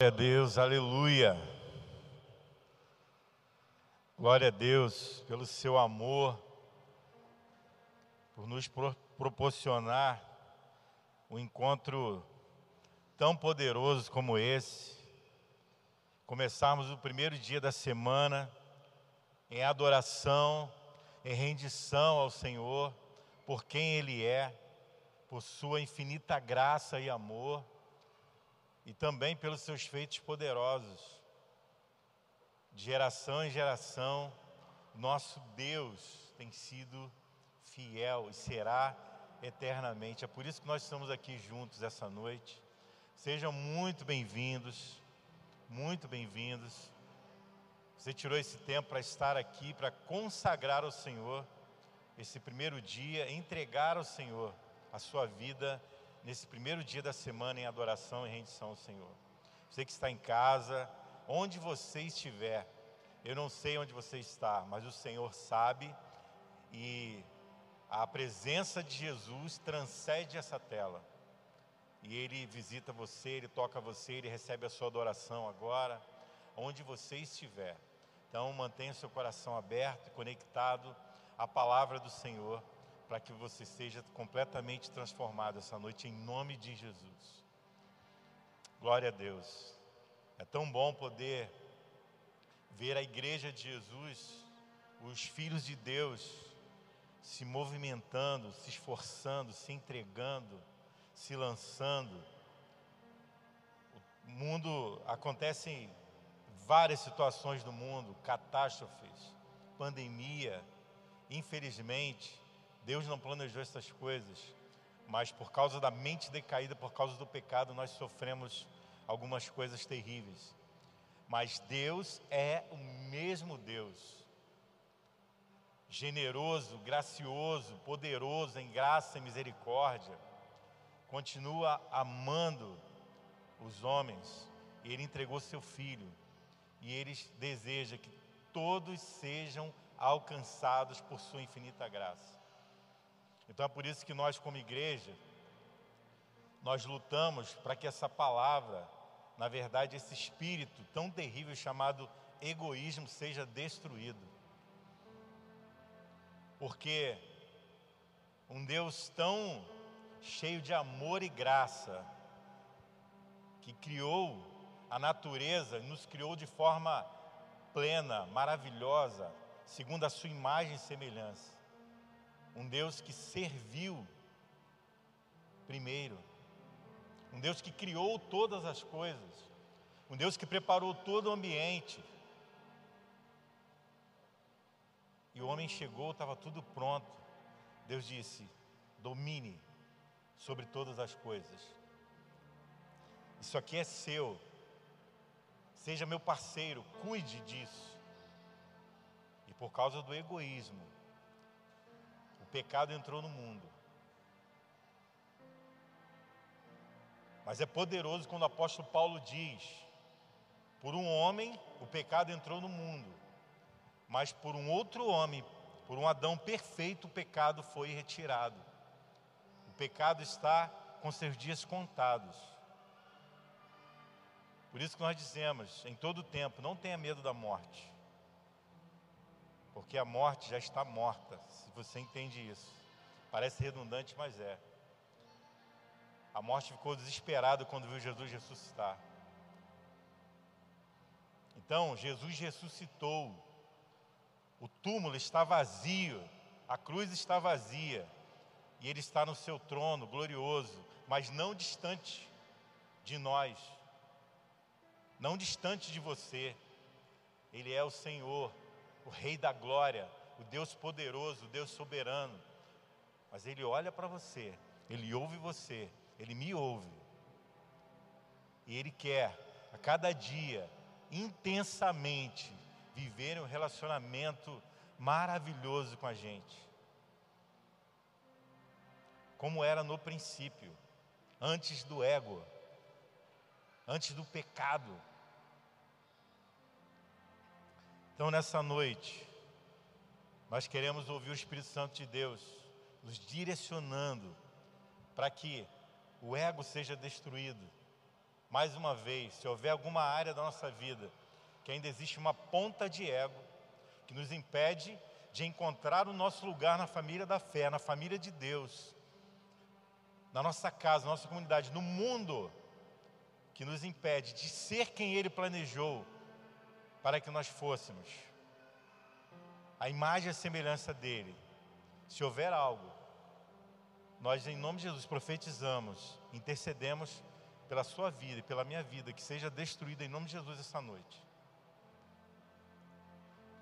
Glória a Deus, aleluia. Glória a Deus pelo seu amor, por nos pro proporcionar um encontro tão poderoso como esse. Começarmos o primeiro dia da semana em adoração, em rendição ao Senhor, por quem Ele é, por Sua infinita graça e amor e também pelos seus feitos poderosos. De geração em geração, nosso Deus tem sido fiel e será eternamente. É por isso que nós estamos aqui juntos essa noite. Sejam muito bem-vindos, muito bem-vindos. Você tirou esse tempo para estar aqui, para consagrar ao Senhor esse primeiro dia, entregar ao Senhor a sua vida nesse primeiro dia da semana em adoração e rendição ao Senhor. Você que está em casa, onde você estiver, eu não sei onde você está, mas o Senhor sabe e a presença de Jesus transcende essa tela. E Ele visita você, Ele toca você, Ele recebe a sua adoração agora, onde você estiver. Então mantenha seu coração aberto e conectado à palavra do Senhor para que você seja completamente transformado essa noite, em nome de Jesus. Glória a Deus. É tão bom poder ver a igreja de Jesus, os filhos de Deus, se movimentando, se esforçando, se entregando, se lançando. O mundo acontecem várias situações no mundo, catástrofes, pandemia, infelizmente, Deus não planejou essas coisas, mas por causa da mente decaída, por causa do pecado, nós sofremos algumas coisas terríveis. Mas Deus é o mesmo Deus, generoso, gracioso, poderoso em graça e misericórdia, continua amando os homens, e Ele entregou seu Filho, e Ele deseja que todos sejam alcançados por Sua infinita graça. Então é por isso que nós, como igreja, nós lutamos para que essa palavra, na verdade, esse espírito tão terrível chamado egoísmo, seja destruído. Porque um Deus tão cheio de amor e graça, que criou a natureza, nos criou de forma plena, maravilhosa, segundo a sua imagem e semelhança um Deus que serviu primeiro, um Deus que criou todas as coisas, um Deus que preparou todo o ambiente. E o homem chegou, estava tudo pronto. Deus disse: domine sobre todas as coisas. Isso aqui é seu. Seja meu parceiro, cuide disso. E por causa do egoísmo, pecado entrou no mundo. Mas é poderoso quando o apóstolo Paulo diz: por um homem o pecado entrou no mundo, mas por um outro homem, por um Adão perfeito, o pecado foi retirado. O pecado está com seus dias contados. Por isso que nós dizemos em todo tempo: não tenha medo da morte porque a morte já está morta, se você entende isso. Parece redundante, mas é. A morte ficou desesperada quando viu Jesus ressuscitar. Então, Jesus ressuscitou. O túmulo está vazio, a cruz está vazia, e Ele está no seu trono glorioso, mas não distante de nós, não distante de você. Ele é o Senhor, o Rei da Glória, o Deus poderoso, o Deus soberano. Mas Ele olha para você, Ele ouve você, Ele me ouve. E Ele quer, a cada dia, intensamente, viver um relacionamento maravilhoso com a gente. Como era no princípio, antes do ego, antes do pecado Então, nessa noite, nós queremos ouvir o Espírito Santo de Deus nos direcionando para que o ego seja destruído, mais uma vez, se houver alguma área da nossa vida que ainda existe uma ponta de ego que nos impede de encontrar o nosso lugar na família da fé, na família de Deus, na nossa casa, na nossa comunidade, no mundo, que nos impede de ser quem Ele planejou para que nós fôssemos. A imagem e a semelhança dele. Se houver algo, nós, em nome de Jesus, profetizamos, intercedemos pela sua vida e pela minha vida, que seja destruída em nome de Jesus essa noite.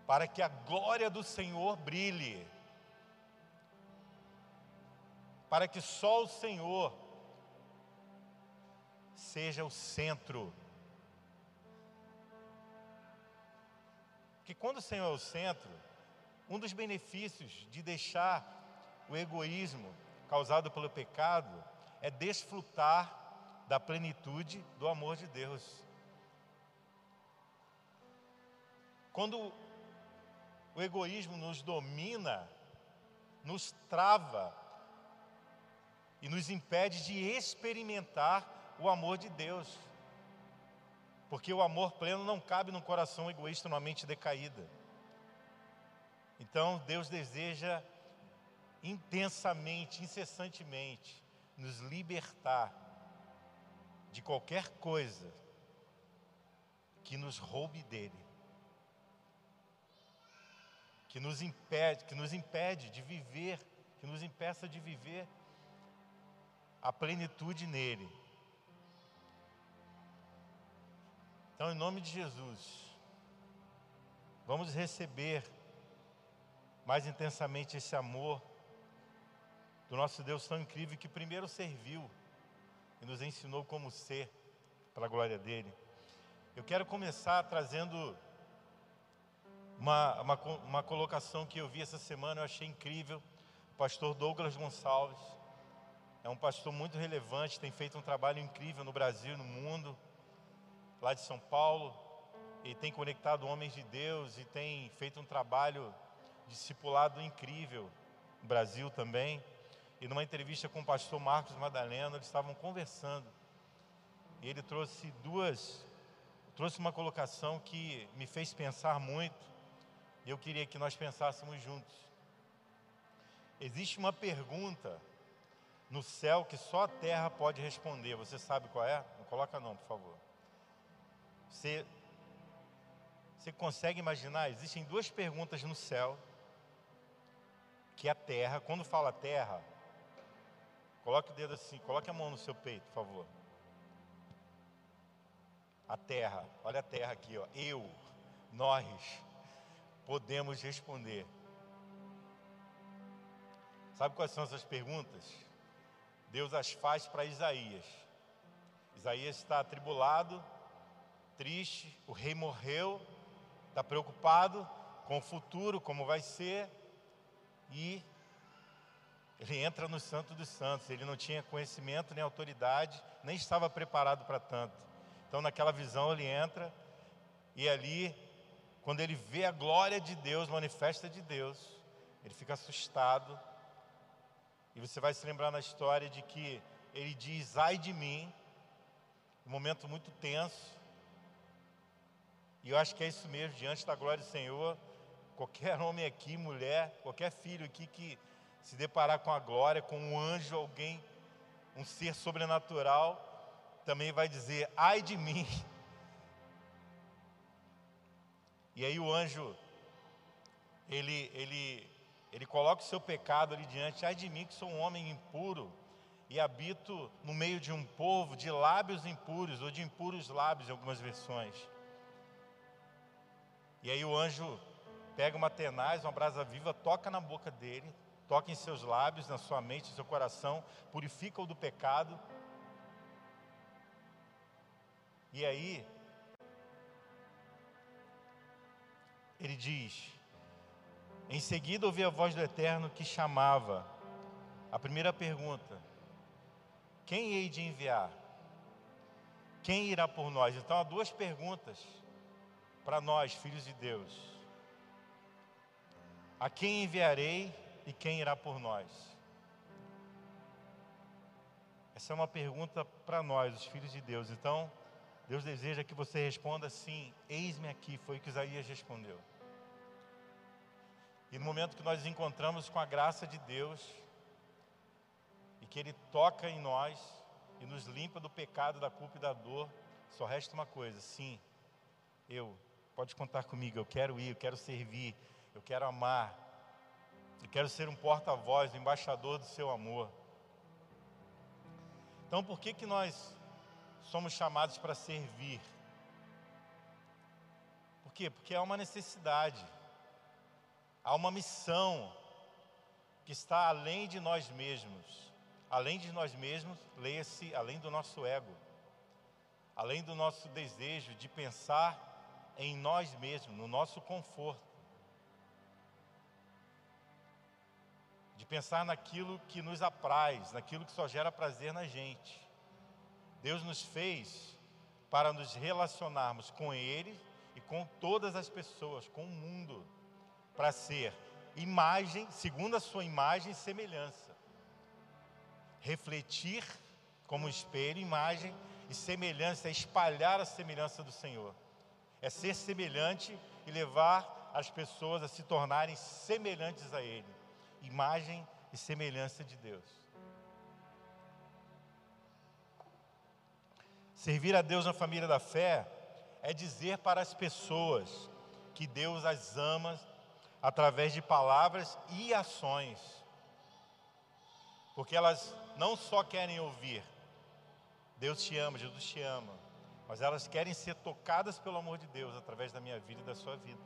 Para que a glória do Senhor brilhe. Para que só o Senhor seja o centro. Que quando o Senhor é o centro, um dos benefícios de deixar o egoísmo causado pelo pecado é desfrutar da plenitude do amor de Deus. Quando o egoísmo nos domina, nos trava e nos impede de experimentar o amor de Deus. Porque o amor pleno não cabe num coração egoísta, numa mente decaída. Então, Deus deseja intensamente, incessantemente, nos libertar de qualquer coisa que nos roube dele, que nos impede, que nos impede de viver, que nos impeça de viver a plenitude nele. Então, em nome de Jesus, vamos receber mais intensamente esse amor do nosso Deus tão incrível que primeiro serviu e nos ensinou como ser, para a glória dele. Eu quero começar trazendo uma, uma, uma colocação que eu vi essa semana, eu achei incrível. O pastor Douglas Gonçalves é um pastor muito relevante, tem feito um trabalho incrível no Brasil, no mundo lá de São Paulo, e tem conectado homens de Deus e tem feito um trabalho discipulado incrível no Brasil também. E numa entrevista com o pastor Marcos Madalena, eles estavam conversando. E ele trouxe duas, trouxe uma colocação que me fez pensar muito. E eu queria que nós pensássemos juntos. Existe uma pergunta no céu que só a terra pode responder. Você sabe qual é? Não coloca não, por favor. Você, você consegue imaginar? Existem duas perguntas no céu que a terra, quando fala terra, coloque o dedo assim, coloque a mão no seu peito, por favor. A terra, olha a terra aqui, ó. Eu, nós podemos responder. Sabe quais são essas perguntas? Deus as faz para Isaías. Isaías está atribulado, triste, o rei morreu, está preocupado com o futuro, como vai ser, e ele entra no Santo dos Santos. Ele não tinha conhecimento nem autoridade, nem estava preparado para tanto. Então, naquela visão, ele entra e ali, quando ele vê a glória de Deus, manifesta de Deus, ele fica assustado. E você vai se lembrar na história de que ele diz: Ai de mim, um momento muito tenso. E eu acho que é isso mesmo, diante da glória do Senhor, qualquer homem aqui, mulher, qualquer filho aqui que se deparar com a glória, com um anjo, alguém, um ser sobrenatural, também vai dizer: ai de mim. E aí o anjo, ele, ele, ele coloca o seu pecado ali diante, ai de mim que sou um homem impuro e habito no meio de um povo de lábios impuros, ou de impuros lábios em algumas versões. E aí o anjo pega uma tenaz, uma brasa viva, toca na boca dele, toca em seus lábios, na sua mente, no seu coração, purifica-o do pecado. E aí, ele diz: Em seguida ouvi a voz do Eterno que chamava. A primeira pergunta: Quem hei de enviar? Quem irá por nós? Então há duas perguntas para nós, filhos de Deus: A quem enviarei e quem irá por nós? Essa é uma pergunta para nós, os filhos de Deus. Então, Deus deseja que você responda sim, eis-me aqui, foi o que Isaías respondeu. E no momento que nós nos encontramos com a graça de Deus, e que Ele toca em nós e nos limpa do pecado, da culpa e da dor, só resta uma coisa: sim, eu, pode contar comigo, eu quero ir, eu quero servir, eu quero amar, eu quero ser um porta-voz, um embaixador do seu amor. Então, por que, que nós somos chamados para servir? Por quê? Porque há uma necessidade, há uma missão que está além de nós mesmos. Além de nós mesmos, leia-se além do nosso ego, além do nosso desejo de pensar em nós mesmos, no nosso conforto, de pensar naquilo que nos apraz, naquilo que só gera prazer na gente. Deus nos fez para nos relacionarmos com Ele e com todas as pessoas, com o mundo, para ser imagem, segundo a sua imagem e semelhança refletir como espelho, imagem e semelhança, espalhar a semelhança do Senhor. É ser semelhante e levar as pessoas a se tornarem semelhantes a Ele. Imagem e semelhança de Deus. Servir a Deus na família da fé é dizer para as pessoas que Deus as ama através de palavras e ações. Porque elas não só querem ouvir, Deus te ama, Jesus te ama, mas elas querem ser tocadas pelo amor de Deus através da minha vida e da sua vida.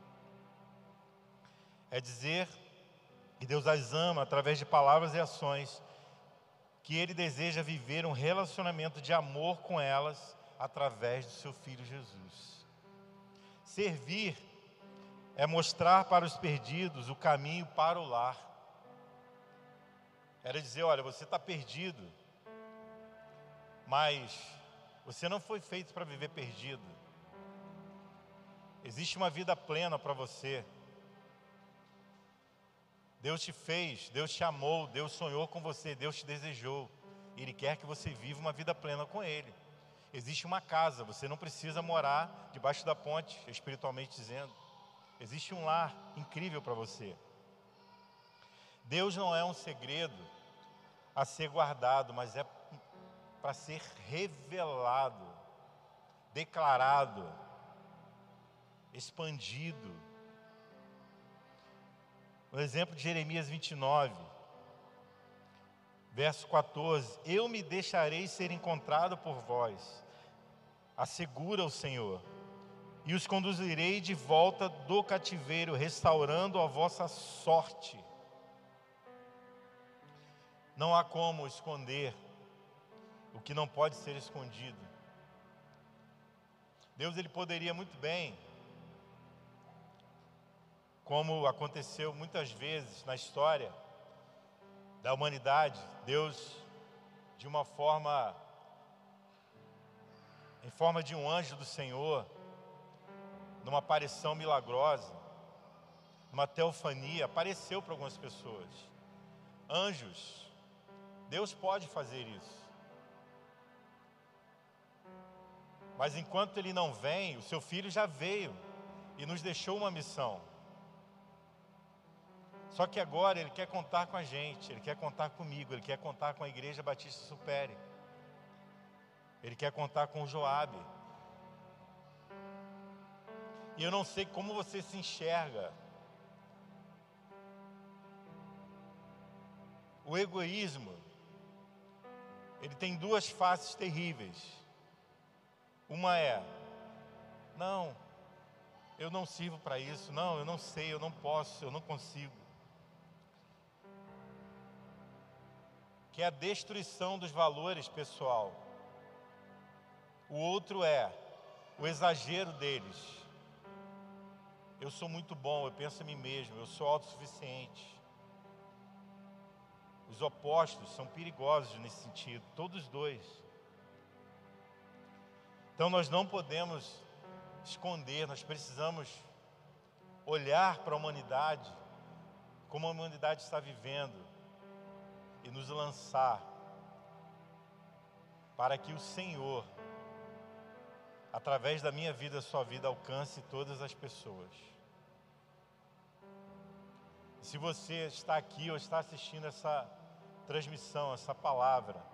É dizer que Deus as ama através de palavras e ações, que Ele deseja viver um relacionamento de amor com elas através do seu Filho Jesus. Servir é mostrar para os perdidos o caminho para o lar era dizer: olha, você está perdido, mas você não foi feito para viver perdido. Existe uma vida plena para você. Deus te fez, Deus te amou, Deus sonhou com você, Deus te desejou. Ele quer que você viva uma vida plena com Ele. Existe uma casa, você não precisa morar debaixo da ponte, espiritualmente dizendo. Existe um lar incrível para você. Deus não é um segredo a ser guardado, mas é para ser revelado, declarado, expandido. O exemplo de Jeremias 29, verso 14: Eu me deixarei ser encontrado por vós, assegura o Senhor, e os conduzirei de volta do cativeiro, restaurando a vossa sorte. Não há como esconder o que não pode ser escondido. Deus ele poderia muito bem, como aconteceu muitas vezes na história da humanidade, Deus de uma forma em forma de um anjo do Senhor, numa aparição milagrosa, numa teofania, apareceu para algumas pessoas. Anjos Deus pode fazer isso. Mas enquanto ele não vem, o seu filho já veio e nos deixou uma missão. Só que agora ele quer contar com a gente, ele quer contar comigo, ele quer contar com a igreja Batista Supere. Ele quer contar com o Joabe. E eu não sei como você se enxerga. O egoísmo ele tem duas faces terríveis. Uma é: não, eu não sirvo para isso, não, eu não sei, eu não posso, eu não consigo. Que é a destruição dos valores pessoal. O outro é o exagero deles. Eu sou muito bom, eu penso em mim mesmo, eu sou autossuficiente. Os opostos são perigosos nesse sentido, todos dois. Então nós não podemos esconder, nós precisamos olhar para a humanidade, como a humanidade está vivendo, e nos lançar para que o Senhor, através da minha vida, sua vida, alcance todas as pessoas. Se você está aqui ou está assistindo essa transmissão, essa palavra,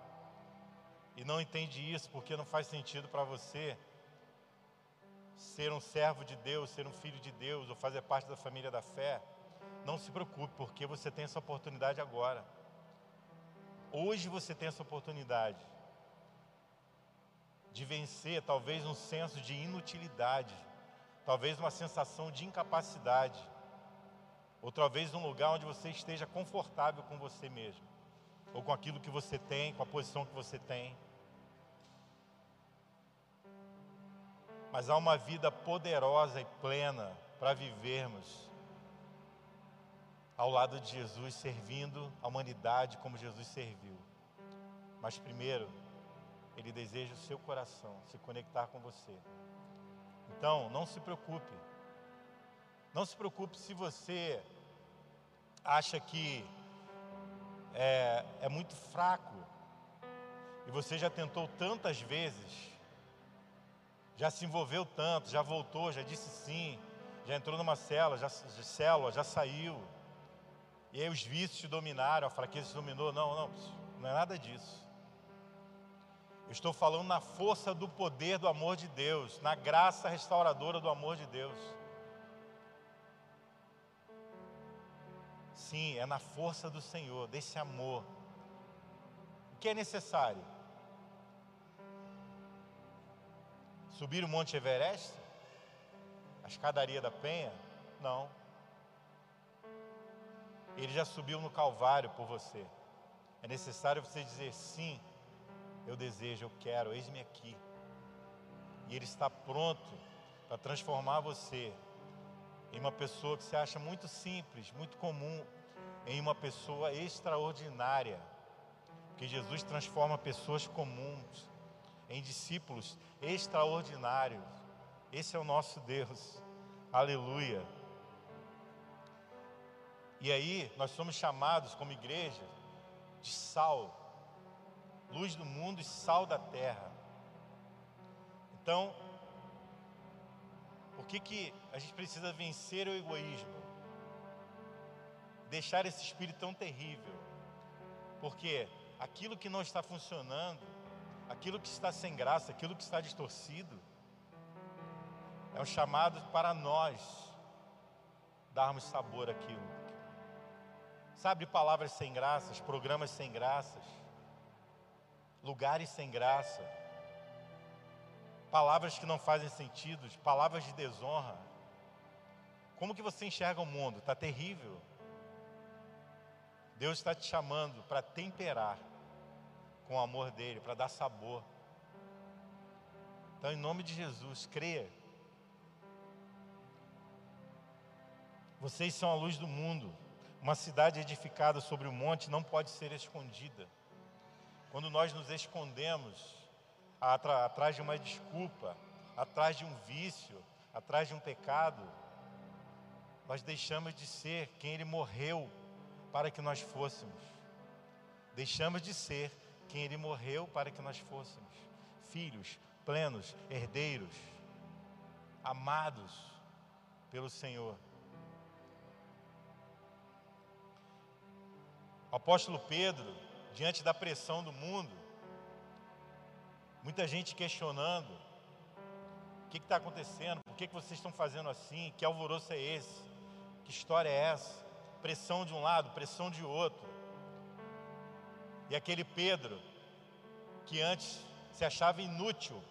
e não entende isso porque não faz sentido para você ser um servo de Deus, ser um filho de Deus ou fazer parte da família da fé, não se preocupe, porque você tem essa oportunidade agora. Hoje você tem essa oportunidade de vencer talvez um senso de inutilidade, talvez uma sensação de incapacidade, ou talvez um lugar onde você esteja confortável com você mesmo, ou com aquilo que você tem, com a posição que você tem. Mas há uma vida poderosa e plena para vivermos ao lado de Jesus, servindo a humanidade como Jesus serviu. Mas primeiro, Ele deseja o seu coração, se conectar com você. Então, não se preocupe. Não se preocupe se você acha que é, é muito fraco e você já tentou tantas vezes já se envolveu tanto, já voltou, já disse sim, já entrou numa célula, já, célula, já saiu. E aí os vícios te dominaram, a fraqueza te dominou. Não, não, não é nada disso. Eu estou falando na força do poder do amor de Deus, na graça restauradora do amor de Deus. Sim, é na força do Senhor, desse amor. O que é necessário? Subir o Monte Everest? A escadaria da Penha? Não. Ele já subiu no Calvário por você. É necessário você dizer sim, eu desejo, eu quero, eis-me aqui. E Ele está pronto para transformar você em uma pessoa que você acha muito simples, muito comum, em uma pessoa extraordinária. Porque Jesus transforma pessoas comuns em discípulos extraordinários. Esse é o nosso Deus. Aleluia. E aí, nós somos chamados como igreja de sal, luz do mundo e sal da terra. Então, por que, que a gente precisa vencer o egoísmo? Deixar esse espírito tão terrível. Porque aquilo que não está funcionando, aquilo que está sem graça, aquilo que está distorcido, é um chamado para nós darmos sabor àquilo. Sabe, palavras sem graças, programas sem graças, lugares sem graça, palavras que não fazem sentido, palavras de desonra. Como que você enxerga o mundo? Está terrível. Deus está te chamando para temperar com o amor dele, para dar sabor. Então, em nome de Jesus, creia. Vocês são a luz do mundo. Uma cidade edificada sobre o um monte não pode ser escondida. Quando nós nos escondemos atrás de uma desculpa, atrás de um vício, atrás de um pecado, nós deixamos de ser quem Ele morreu para que nós fôssemos. Deixamos de ser quem Ele morreu para que nós fôssemos filhos plenos, herdeiros, amados pelo Senhor. O apóstolo Pedro, diante da pressão do mundo, muita gente questionando: o que está acontecendo? Por que, que vocês estão fazendo assim? Que alvoroço é esse? Que história é essa? Pressão de um lado, pressão de outro. E aquele Pedro, que antes se achava inútil,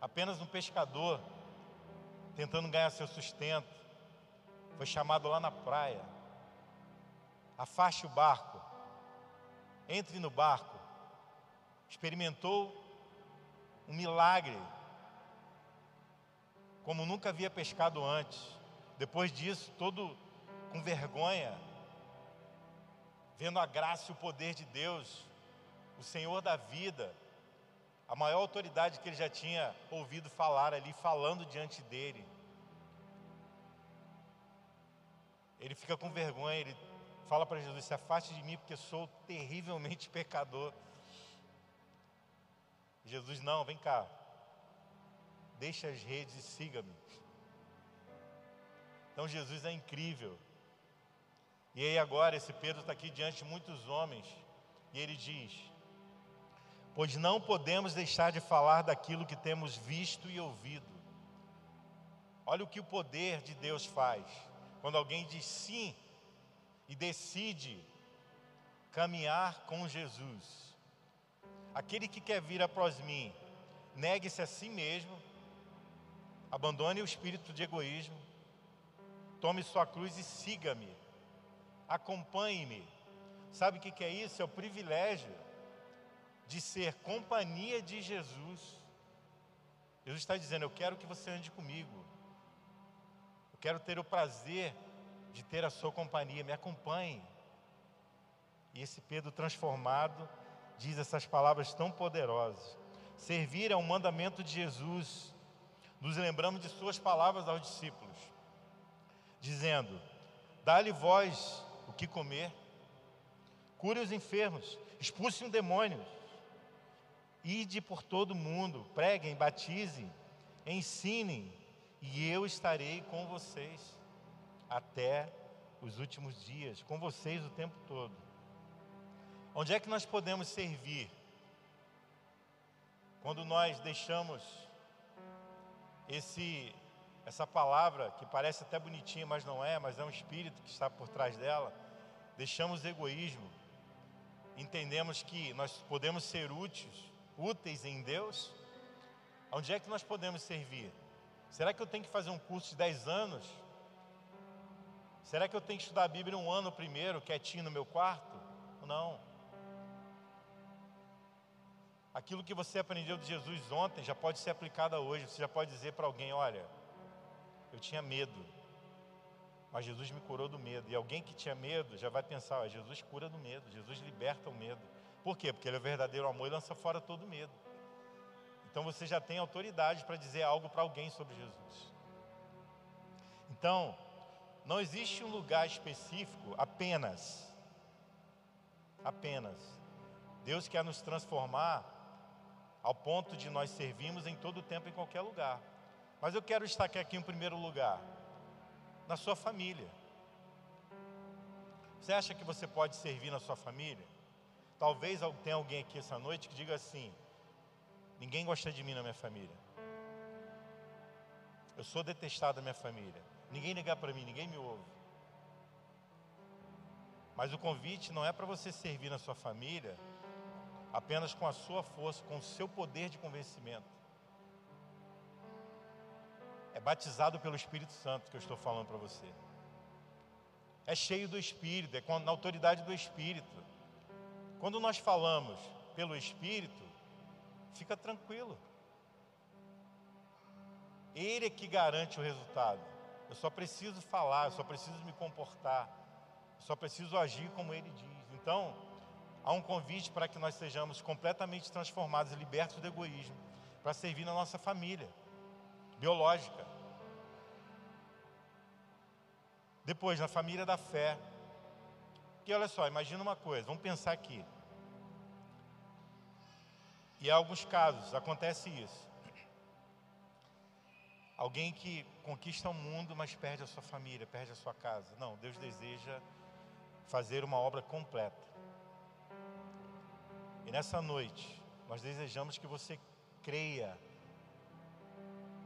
apenas um pescador, tentando ganhar seu sustento, foi chamado lá na praia. Afaste o barco, entre no barco. Experimentou um milagre, como nunca havia pescado antes. Depois disso, todo com vergonha, vendo a graça e o poder de Deus, o Senhor da vida, a maior autoridade que ele já tinha ouvido falar ali, falando diante dele. Ele fica com vergonha, ele fala para Jesus: Se afaste de mim, porque sou terrivelmente pecador. Jesus, não, vem cá. Deixa as redes e siga-me. Então Jesus é incrível. E aí agora esse Pedro está aqui diante de muitos homens e ele diz: Pois não podemos deixar de falar daquilo que temos visto e ouvido. Olha o que o poder de Deus faz. Quando alguém diz sim e decide caminhar com Jesus. Aquele que quer vir após mim, negue-se a si mesmo, abandone o espírito de egoísmo, tome sua cruz e siga-me, acompanhe-me. Sabe o que é isso? É o privilégio de ser companhia de Jesus. Jesus está dizendo: Eu quero que você ande comigo, eu quero ter o prazer de ter a sua companhia, me acompanhe. E esse Pedro transformado diz essas palavras tão poderosas. Servir é um mandamento de Jesus. Nos lembramos de suas palavras aos discípulos, dizendo: Dá-lhe voz o que comer, cure os enfermos, expulse um demônio, ide por todo mundo, preguem, batizem, ensinem, e eu estarei com vocês até os últimos dias, com vocês o tempo todo. Onde é que nós podemos servir? Quando nós deixamos esse essa palavra que parece até bonitinha, mas não é, mas é um espírito que está por trás dela. Deixamos egoísmo. Entendemos que nós podemos ser úteis, úteis em Deus. Onde é que nós podemos servir? Será que eu tenho que fazer um curso de 10 anos? Será que eu tenho que estudar a Bíblia um ano primeiro, quietinho no meu quarto? Não. Aquilo que você aprendeu de Jesus ontem já pode ser aplicado hoje. Você já pode dizer para alguém: olha, eu tinha medo, mas Jesus me curou do medo. E alguém que tinha medo já vai pensar: Jesus cura do medo, Jesus liberta o medo. Por quê? Porque Ele é o verdadeiro amor e lança fora todo medo. Então você já tem autoridade para dizer algo para alguém sobre Jesus. Então, não existe um lugar específico apenas. Apenas. Deus quer nos transformar ao ponto de nós servirmos em todo o tempo, em qualquer lugar. Mas eu quero destacar aqui em primeiro lugar, na sua família. Você acha que você pode servir na sua família? Talvez tenha alguém aqui essa noite que diga assim: ninguém gosta de mim na minha família. Eu sou detestado da minha família. Ninguém ligar para mim, ninguém me ouve. Mas o convite não é para você servir na sua família apenas com a sua força, com o seu poder de convencimento. É batizado pelo Espírito Santo que eu estou falando para você. É cheio do Espírito, é na autoridade do Espírito. Quando nós falamos pelo Espírito, fica tranquilo. Ele é que garante o resultado. Eu só preciso falar, eu só preciso me comportar, eu só preciso agir como ele diz. Então, há um convite para que nós sejamos completamente transformados e libertos do egoísmo, para servir na nossa família biológica. Depois, na família da fé. E olha só, imagina uma coisa, vamos pensar aqui. E em alguns casos acontece isso. Alguém que conquista o mundo, mas perde a sua família, perde a sua casa. Não, Deus deseja fazer uma obra completa. E nessa noite, nós desejamos que você creia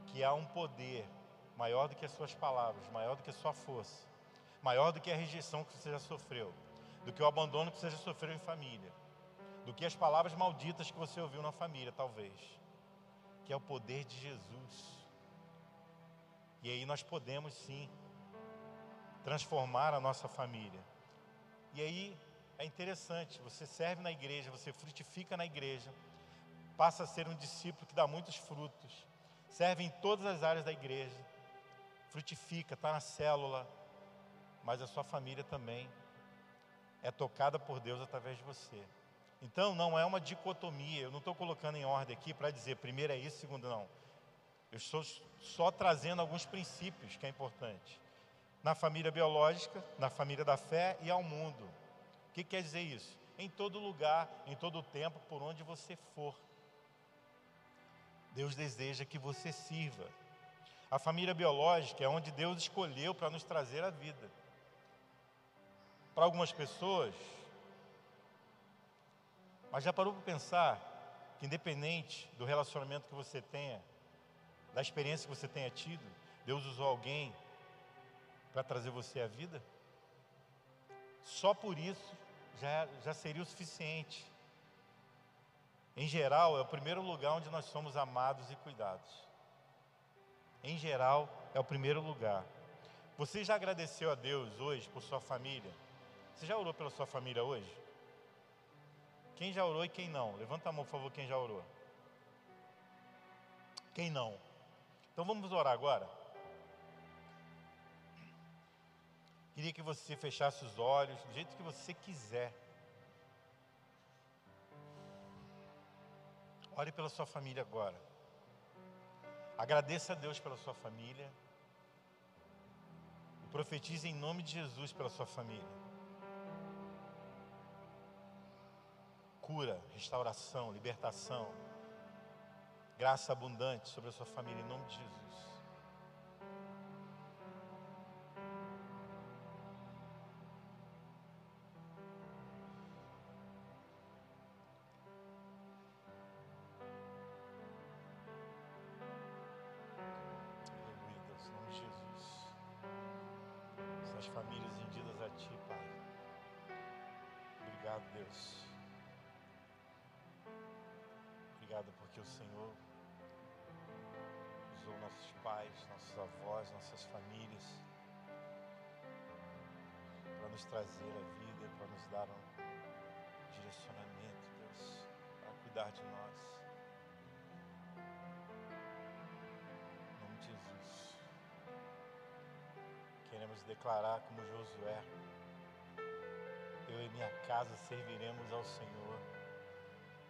que há um poder maior do que as suas palavras, maior do que a sua força, maior do que a rejeição que você já sofreu, do que o abandono que você já sofreu em família, do que as palavras malditas que você ouviu na família, talvez, que é o poder de Jesus. E aí nós podemos sim transformar a nossa família. E aí é interessante, você serve na igreja, você frutifica na igreja, passa a ser um discípulo que dá muitos frutos, serve em todas as áreas da igreja, frutifica, está na célula, mas a sua família também é tocada por Deus através de você. Então não é uma dicotomia, eu não estou colocando em ordem aqui para dizer primeiro é isso, segundo não. Eu estou só trazendo alguns princípios que é importante. Na família biológica, na família da fé e ao mundo. O que quer dizer isso? Em todo lugar, em todo tempo, por onde você for. Deus deseja que você sirva. A família biológica é onde Deus escolheu para nos trazer a vida. Para algumas pessoas, mas já parou para pensar que, independente do relacionamento que você tenha, da experiência que você tenha tido, Deus usou alguém para trazer você à vida? Só por isso já, já seria o suficiente. Em geral, é o primeiro lugar onde nós somos amados e cuidados. Em geral, é o primeiro lugar. Você já agradeceu a Deus hoje por sua família? Você já orou pela sua família hoje? Quem já orou e quem não? Levanta a mão, por favor, quem já orou. Quem não? Então vamos orar agora. Queria que você fechasse os olhos do jeito que você quiser. Ore pela sua família agora. Agradeça a Deus pela sua família. E profetize em nome de Jesus pela sua família. Cura, restauração, libertação, graça abundante sobre a sua família em nome de Jesus. Declarar como Josué: Eu e minha casa serviremos ao Senhor,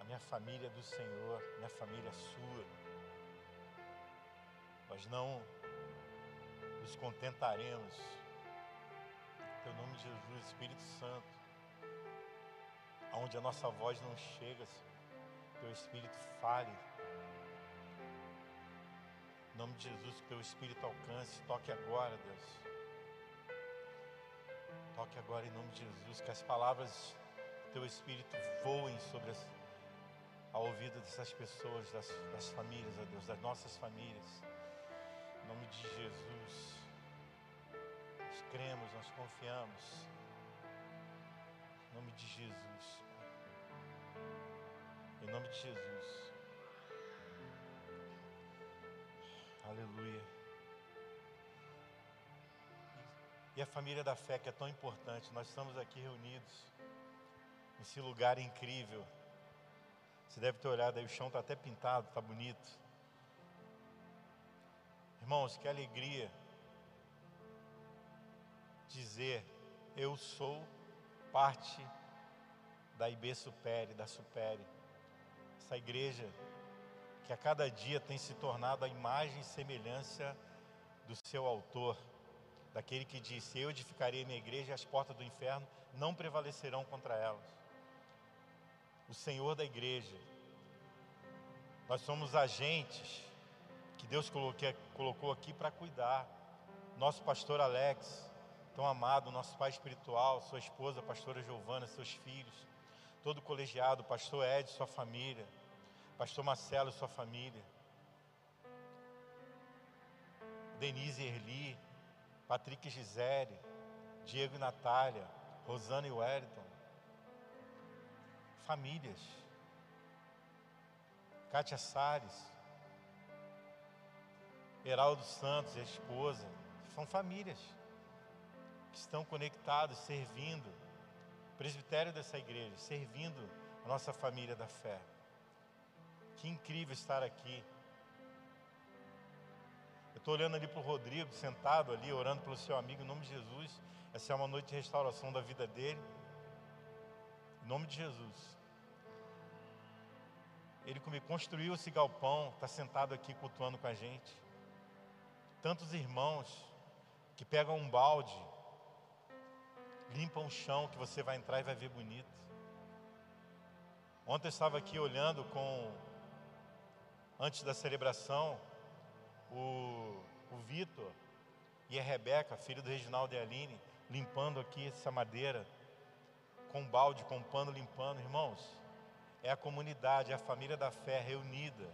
a minha família é do Senhor, minha família é sua. Nós não nos contentaremos. Em nome de Jesus, Espírito Santo, aonde a nossa voz não chega, Senhor, teu Espírito fale. Em nome de Jesus, que teu Espírito alcance, toque agora, Deus. Toque agora em nome de Jesus, que as palavras do teu Espírito voem sobre as, a ouvida dessas pessoas, das, das famílias, ó Deus, das nossas famílias. Em nome de Jesus. Nós cremos, nós confiamos. Em nome de Jesus. Em nome de Jesus. Aleluia. E a família da fé que é tão importante. Nós estamos aqui reunidos nesse lugar incrível. Você deve ter olhado aí, o chão está até pintado, está bonito. Irmãos, que alegria dizer: Eu sou parte da IB Supere, da Supere. Essa igreja que a cada dia tem se tornado a imagem e semelhança do seu autor daquele que disse: Eu edificarei minha igreja e as portas do inferno não prevalecerão contra elas. O Senhor da igreja. Nós somos agentes que Deus colocou aqui para cuidar. Nosso pastor Alex, tão amado, nosso pai espiritual, sua esposa, a pastora Giovana, seus filhos, todo o colegiado, pastor Ed, sua família, pastor Marcelo sua família, Denise Erli, Patrick e Gisele, Diego e Natália, Rosana e Wellington. Famílias. Kátia Salles, Heraldo Santos a esposa. São famílias que estão conectados, servindo. Presbitério dessa igreja, servindo a nossa família da fé. Que incrível estar aqui estou olhando ali para o Rodrigo, sentado ali, orando pelo seu amigo, em nome de Jesus. Essa é uma noite de restauração da vida dele. Em nome de Jesus. Ele construiu esse galpão, está sentado aqui cultuando com a gente. Tantos irmãos que pegam um balde, limpam o chão que você vai entrar e vai ver bonito. Ontem eu estava aqui olhando com antes da celebração, o, o Vitor e a Rebeca, filho do Reginaldo e Aline, limpando aqui essa madeira, com balde, com pano limpando. Irmãos, é a comunidade, é a família da fé reunida,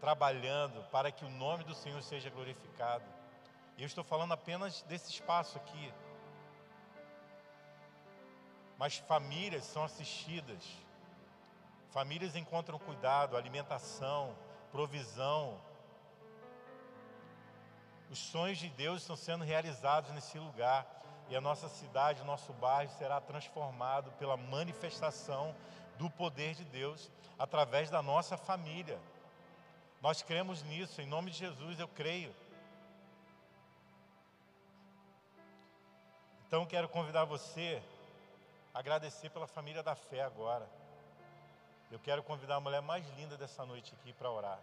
trabalhando para que o nome do Senhor seja glorificado. E eu estou falando apenas desse espaço aqui. Mas famílias são assistidas, famílias encontram cuidado, alimentação, provisão. Os sonhos de Deus estão sendo realizados nesse lugar e a nossa cidade, o nosso bairro será transformado pela manifestação do poder de Deus através da nossa família. Nós cremos nisso, em nome de Jesus eu creio. Então quero convidar você a agradecer pela família da fé agora. Eu quero convidar a mulher mais linda dessa noite aqui para orar.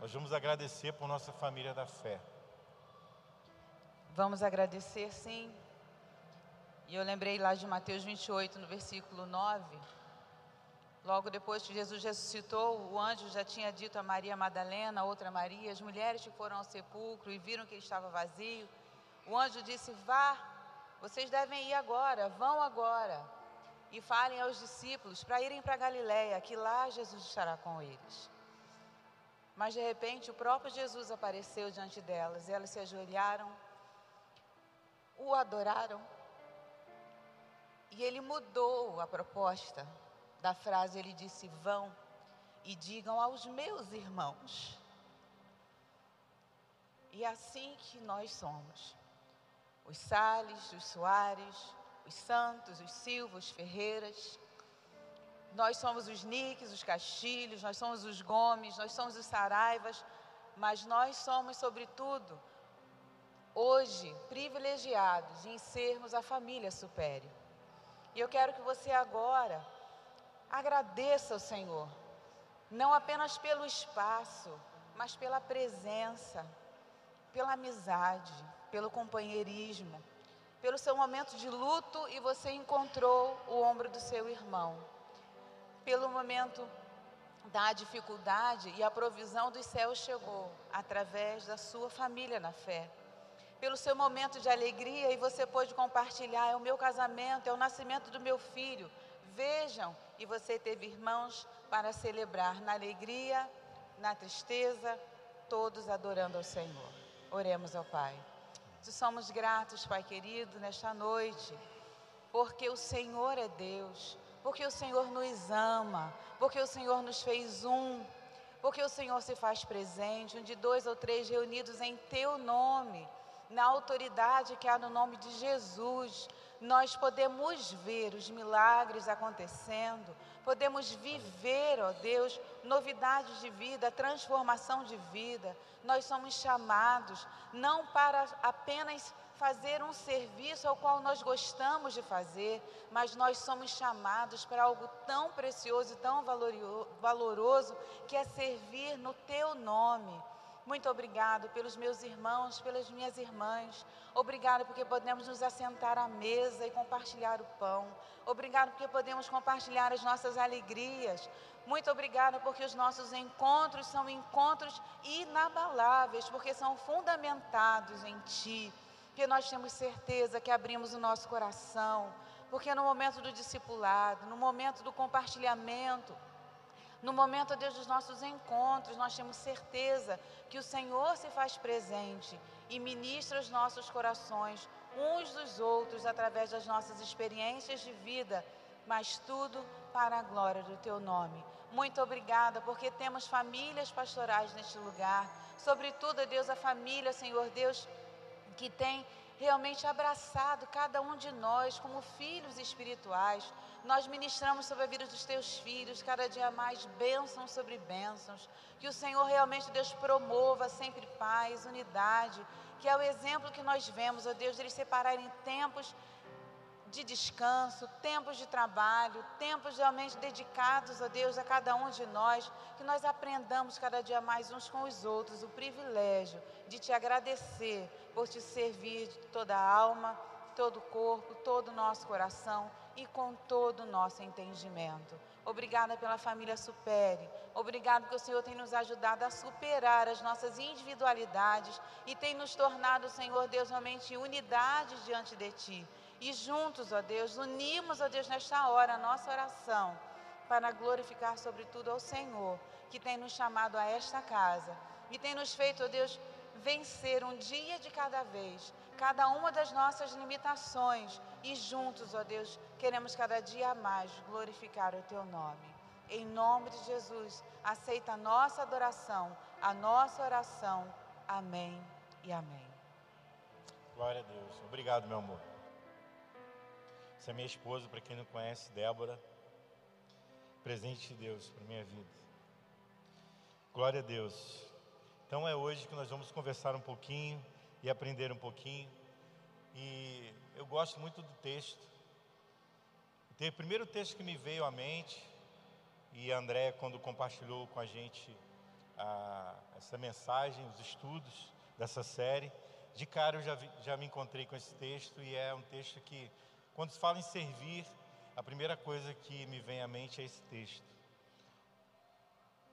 Nós vamos agradecer por nossa família da fé. Vamos agradecer, sim. E eu lembrei lá de Mateus 28, no versículo 9. Logo depois que Jesus ressuscitou, o anjo já tinha dito a Maria Madalena, a outra Maria, as mulheres que foram ao sepulcro e viram que ele estava vazio. O anjo disse: Vá, vocês devem ir agora, vão agora. E falem aos discípulos para irem para Galiléia, que lá Jesus estará com eles. Mas de repente o próprio Jesus apareceu diante delas, e elas se ajoelharam o adoraram. E ele mudou a proposta da frase, ele disse: Vão e digam aos meus irmãos. E é assim que nós somos. Os Sales, os Soares, os Santos, os Silvos, os Ferreiras. Nós somos os Niques, os Castilhos, nós somos os Gomes, nós somos os Saraivas, mas nós somos, sobretudo, hoje privilegiados em sermos a família superior. E eu quero que você agora agradeça ao Senhor, não apenas pelo espaço, mas pela presença, pela amizade, pelo companheirismo, pelo seu momento de luto e você encontrou o ombro do seu irmão, pelo momento da dificuldade e a provisão dos céus chegou através da sua família na fé pelo seu momento de alegria e você pôde compartilhar. É o meu casamento, é o nascimento do meu filho. Vejam, e você teve irmãos para celebrar na alegria, na tristeza, todos adorando ao Senhor. Oremos ao Pai. Te somos gratos, Pai querido, nesta noite, porque o Senhor é Deus, porque o Senhor nos ama, porque o Senhor nos fez um, porque o Senhor se faz presente, onde dois ou três reunidos em Teu nome na autoridade que há no nome de Jesus, nós podemos ver os milagres acontecendo, podemos viver, ó Deus, novidades de vida, transformação de vida. Nós somos chamados não para apenas fazer um serviço ao qual nós gostamos de fazer, mas nós somos chamados para algo tão precioso e tão valoroso que é servir no teu nome. Muito obrigado pelos meus irmãos, pelas minhas irmãs. Obrigado porque podemos nos assentar à mesa e compartilhar o pão. Obrigado porque podemos compartilhar as nossas alegrias. Muito obrigado porque os nossos encontros são encontros inabaláveis, porque são fundamentados em Ti. Que nós temos certeza que abrimos o nosso coração, porque no momento do discipulado, no momento do compartilhamento, no momento, Deus, dos nossos encontros, nós temos certeza que o Senhor se faz presente e ministra os nossos corações uns dos outros através das nossas experiências de vida, mas tudo para a glória do teu nome. Muito obrigada, porque temos famílias pastorais neste lugar, sobretudo, Deus, a família, Senhor Deus, que tem realmente abraçado cada um de nós como filhos espirituais. Nós ministramos sobre a vida dos teus filhos, cada dia mais bênçãos sobre bênçãos. Que o Senhor realmente, Deus, promova sempre paz, unidade, que é o exemplo que nós vemos, ó Deus, de eles separarem tempos de descanso, tempos de trabalho, tempos realmente dedicados a Deus, a cada um de nós, que nós aprendamos cada dia mais uns com os outros o privilégio de te agradecer por te servir de toda a alma, todo o corpo, todo o nosso coração e com todo o nosso entendimento. Obrigada pela família Supere. Obrigado porque o Senhor tem nos ajudado a superar as nossas individualidades e tem nos tornado, Senhor Deus, realmente unidade diante de Ti. E juntos, ó Deus, unimos, ó Deus, nesta hora a nossa oração para glorificar sobretudo ao Senhor, que tem nos chamado a esta casa e tem nos feito, ó Deus, vencer um dia de cada vez, cada uma das nossas limitações e juntos, ó Deus, queremos cada dia mais glorificar o teu nome. Em nome de Jesus, aceita a nossa adoração, a nossa oração. Amém e amém. Glória a Deus. Obrigado, meu amor. Essa é minha esposa, para quem não conhece, Débora. Presente de Deus para minha vida. Glória a Deus. Então é hoje que nós vamos conversar um pouquinho e aprender um pouquinho. E eu gosto muito do texto. O primeiro texto que me veio à mente, e André, quando compartilhou com a gente a, essa mensagem, os estudos dessa série, de cara eu já, vi, já me encontrei com esse texto, e é um texto que, quando se fala em servir, a primeira coisa que me vem à mente é esse texto.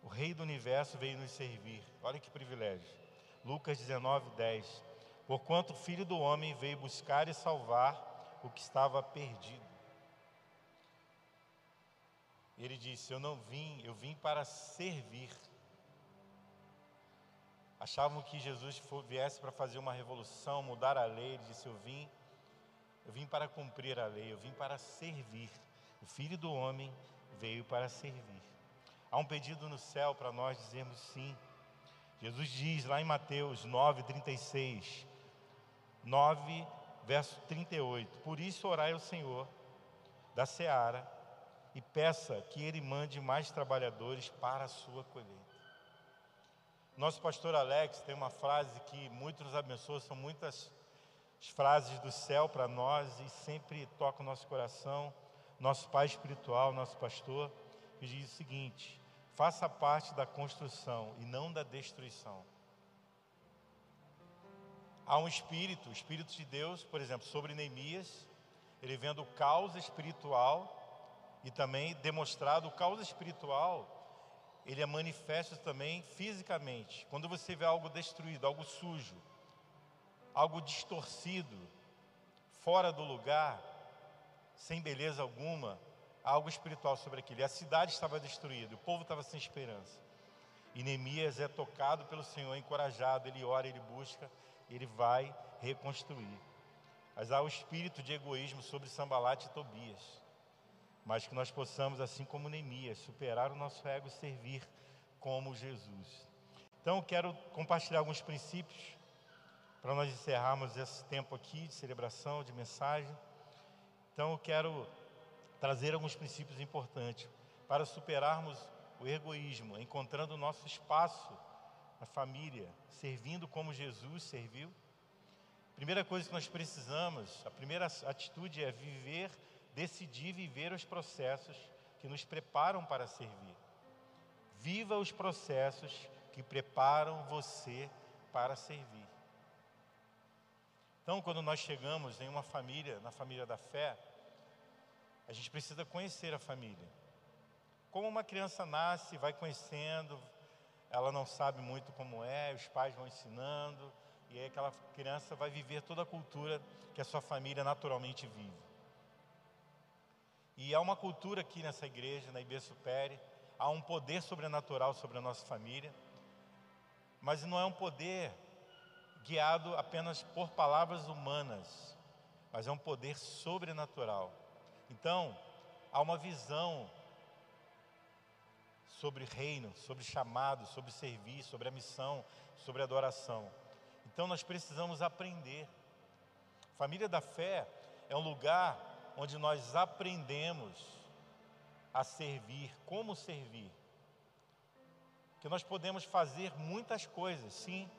O Rei do universo veio nos servir. Olha que privilégio. Lucas 19, 10. Porquanto o Filho do Homem veio buscar e salvar o que estava perdido. Ele disse: Eu não vim, eu vim para servir. Achavam que Jesus viesse para fazer uma revolução, mudar a lei. Ele disse: Eu vim, eu vim para cumprir a lei, eu vim para servir. O Filho do Homem veio para servir. Há um pedido no céu para nós dizermos sim. Jesus diz lá em Mateus 9, 36, 9, verso 38: Por isso orai ao Senhor da seara e peça que Ele mande mais trabalhadores para a sua colheita. Nosso pastor Alex tem uma frase que muito nos abençoa, são muitas frases do céu para nós e sempre toca o nosso coração. Nosso pai espiritual, nosso pastor, que diz o seguinte: faça parte da construção e não da destruição. Há um espírito, o espírito de Deus, por exemplo, sobre Neemias, ele vendo o caos espiritual e também demonstrado o caos espiritual, ele é manifesto também fisicamente. Quando você vê algo destruído, algo sujo, algo distorcido, fora do lugar, sem beleza alguma, algo espiritual sobre aquilo. E a cidade estava destruída, o povo estava sem esperança. E Neemias é tocado pelo Senhor, encorajado, ele ora, ele busca, ele vai reconstruir. Mas há o espírito de egoísmo sobre Sambalate e Tobias. Mas que nós possamos, assim como Neemias, superar o nosso ego e servir como Jesus. Então, eu quero compartilhar alguns princípios para nós encerrarmos esse tempo aqui de celebração, de mensagem. Então, eu quero trazer alguns princípios importantes para superarmos o egoísmo, encontrando nosso espaço na família, servindo como Jesus serviu. Primeira coisa que nós precisamos, a primeira atitude é viver, decidir viver os processos que nos preparam para servir. Viva os processos que preparam você para servir. Então, quando nós chegamos em uma família, na família da fé, a gente precisa conhecer a família. Como uma criança nasce, vai conhecendo, ela não sabe muito como é, os pais vão ensinando, e aí aquela criança vai viver toda a cultura que a sua família naturalmente vive. E há uma cultura aqui nessa igreja, na IB Supere, há um poder sobrenatural sobre a nossa família, mas não é um poder guiado apenas por palavras humanas, mas é um poder sobrenatural. Então, há uma visão sobre reino, sobre chamado, sobre serviço, sobre a missão, sobre adoração. Então, nós precisamos aprender. Família da fé é um lugar onde nós aprendemos a servir, como servir. Que nós podemos fazer muitas coisas, sim,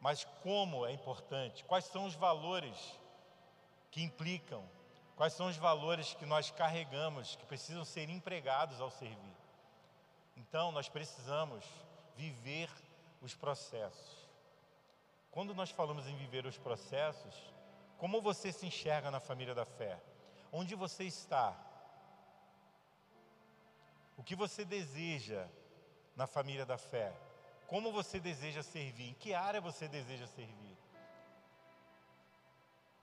mas como é importante, quais são os valores que implicam Quais são os valores que nós carregamos, que precisam ser empregados ao servir? Então, nós precisamos viver os processos. Quando nós falamos em viver os processos, como você se enxerga na família da fé? onde você está? O que você deseja na família da fé? Como você deseja servir? Em que área você deseja servir?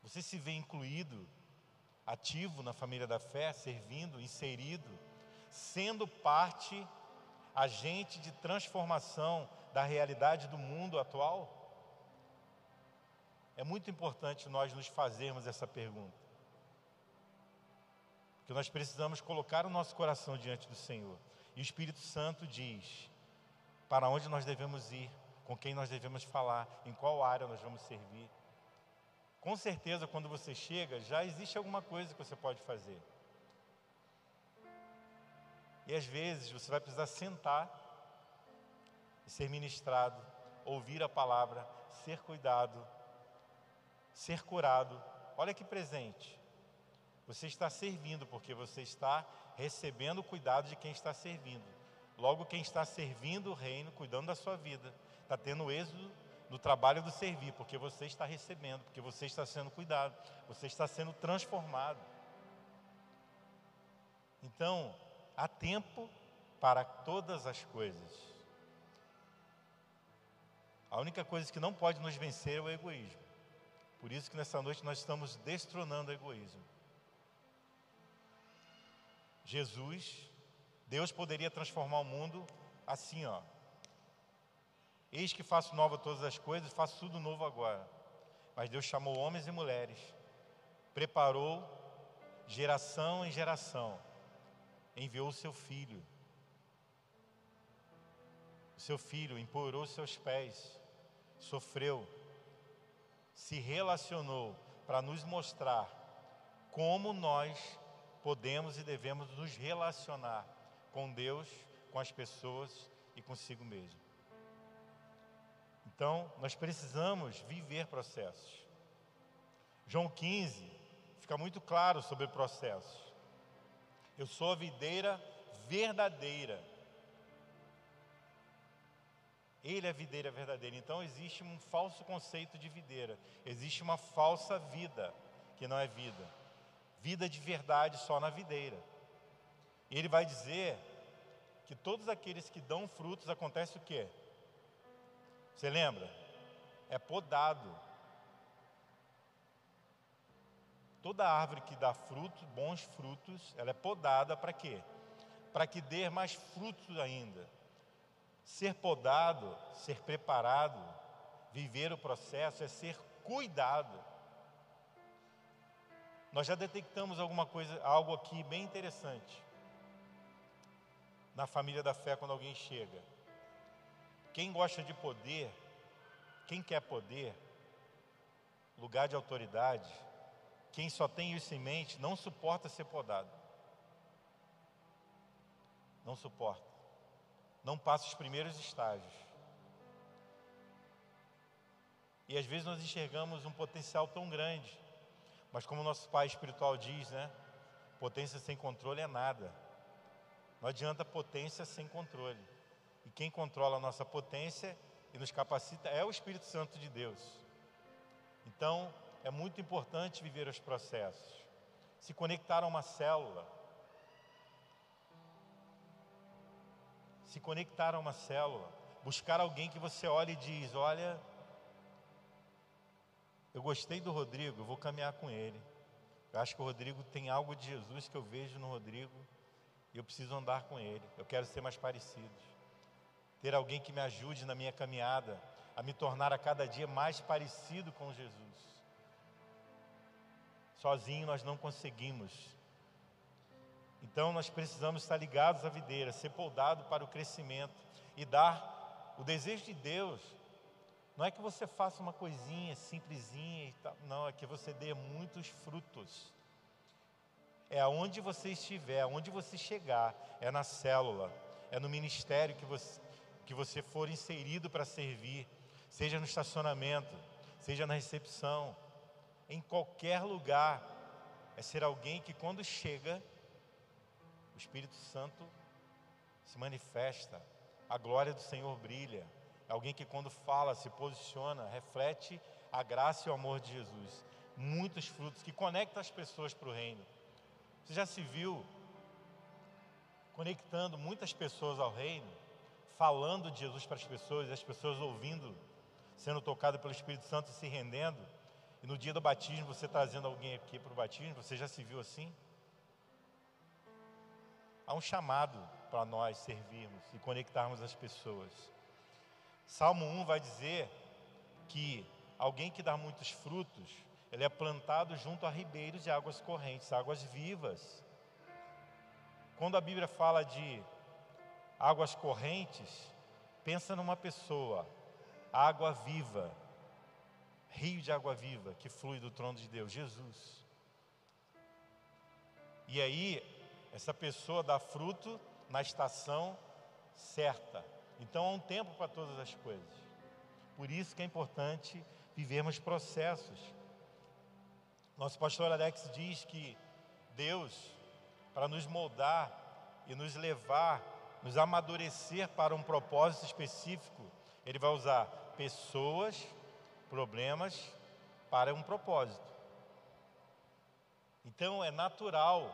Você se vê incluído, ativo na família da fé, servindo, inserido, sendo parte, agente de transformação da realidade do mundo atual? É muito importante nós nos fazermos essa pergunta. Porque nós precisamos colocar o nosso coração diante do Senhor. E o Espírito Santo diz para onde nós devemos ir, com quem nós devemos falar, em qual área nós vamos servir. Com certeza, quando você chega, já existe alguma coisa que você pode fazer. E às vezes você vai precisar sentar e ser ministrado, ouvir a palavra, ser cuidado, ser curado. Olha que presente. Você está servindo porque você está recebendo o cuidado de quem está servindo. Logo, quem está servindo o reino, cuidando da sua vida, está tendo êxodo no trabalho do servir, porque você está recebendo, porque você está sendo cuidado, você está sendo transformado. Então, há tempo para todas as coisas. A única coisa que não pode nos vencer é o egoísmo. Por isso que nessa noite nós estamos destronando o egoísmo. Jesus, Deus poderia transformar o mundo assim, ó. Eis que faço nova todas as coisas, faço tudo novo agora. Mas Deus chamou homens e mulheres, preparou geração em geração, enviou o seu filho. O seu filho implorou seus pés, sofreu, se relacionou para nos mostrar como nós podemos e devemos nos relacionar com Deus, com as pessoas e consigo mesmo. Então, nós precisamos viver processos. João 15 fica muito claro sobre processos. Eu sou a videira verdadeira ele é a videira verdadeira. Então existe um falso conceito de videira. Existe uma falsa vida, que não é vida. Vida de verdade só na videira. E ele vai dizer que todos aqueles que dão frutos acontece o quê? Você lembra? É podado. Toda árvore que dá frutos, bons frutos, ela é podada para quê? Para que dê mais frutos ainda. Ser podado, ser preparado, viver o processo é ser cuidado. Nós já detectamos alguma coisa, algo aqui bem interessante. Na família da fé, quando alguém chega. Quem gosta de poder, quem quer poder, lugar de autoridade, quem só tem isso em mente, não suporta ser podado. Não suporta não passa os primeiros estágios. E às vezes nós enxergamos um potencial tão grande, mas como nosso pai espiritual diz, né? Potência sem controle é nada. Não adianta potência sem controle. E quem controla a nossa potência e nos capacita é o Espírito Santo de Deus. Então, é muito importante viver os processos. Se conectar a uma célula, se conectar a uma célula, buscar alguém que você olhe e diz: Olha, eu gostei do Rodrigo, eu vou caminhar com ele. Eu acho que o Rodrigo tem algo de Jesus que eu vejo no Rodrigo e eu preciso andar com ele. Eu quero ser mais parecido. Ter alguém que me ajude na minha caminhada a me tornar a cada dia mais parecido com Jesus. Sozinho nós não conseguimos então nós precisamos estar ligados à videira, ser poldado para o crescimento e dar o desejo de Deus. Não é que você faça uma coisinha simplesinha e tal, não, é que você dê muitos frutos. É aonde você estiver, aonde você chegar, é na célula, é no ministério que você, que você for inserido para servir, seja no estacionamento, seja na recepção, em qualquer lugar, é ser alguém que quando chega, o Espírito Santo se manifesta, a glória do Senhor brilha. É alguém que, quando fala, se posiciona, reflete a graça e o amor de Jesus. Muitos frutos que conectam as pessoas para o reino. Você já se viu conectando muitas pessoas ao reino, falando de Jesus para as pessoas, e as pessoas ouvindo, sendo tocadas pelo Espírito Santo e se rendendo, e no dia do batismo você trazendo alguém aqui para o batismo, você já se viu assim? Há um chamado para nós servirmos e conectarmos as pessoas. Salmo 1 vai dizer que alguém que dá muitos frutos, ele é plantado junto a ribeiros de águas correntes, águas vivas. Quando a Bíblia fala de águas correntes, pensa numa pessoa, água viva, rio de água viva que flui do trono de Deus, Jesus. E aí, essa pessoa dá fruto na estação certa. Então há um tempo para todas as coisas. Por isso que é importante vivermos processos. Nosso pastor Alex diz que Deus, para nos moldar e nos levar, nos amadurecer para um propósito específico, Ele vai usar pessoas, problemas para um propósito. Então é natural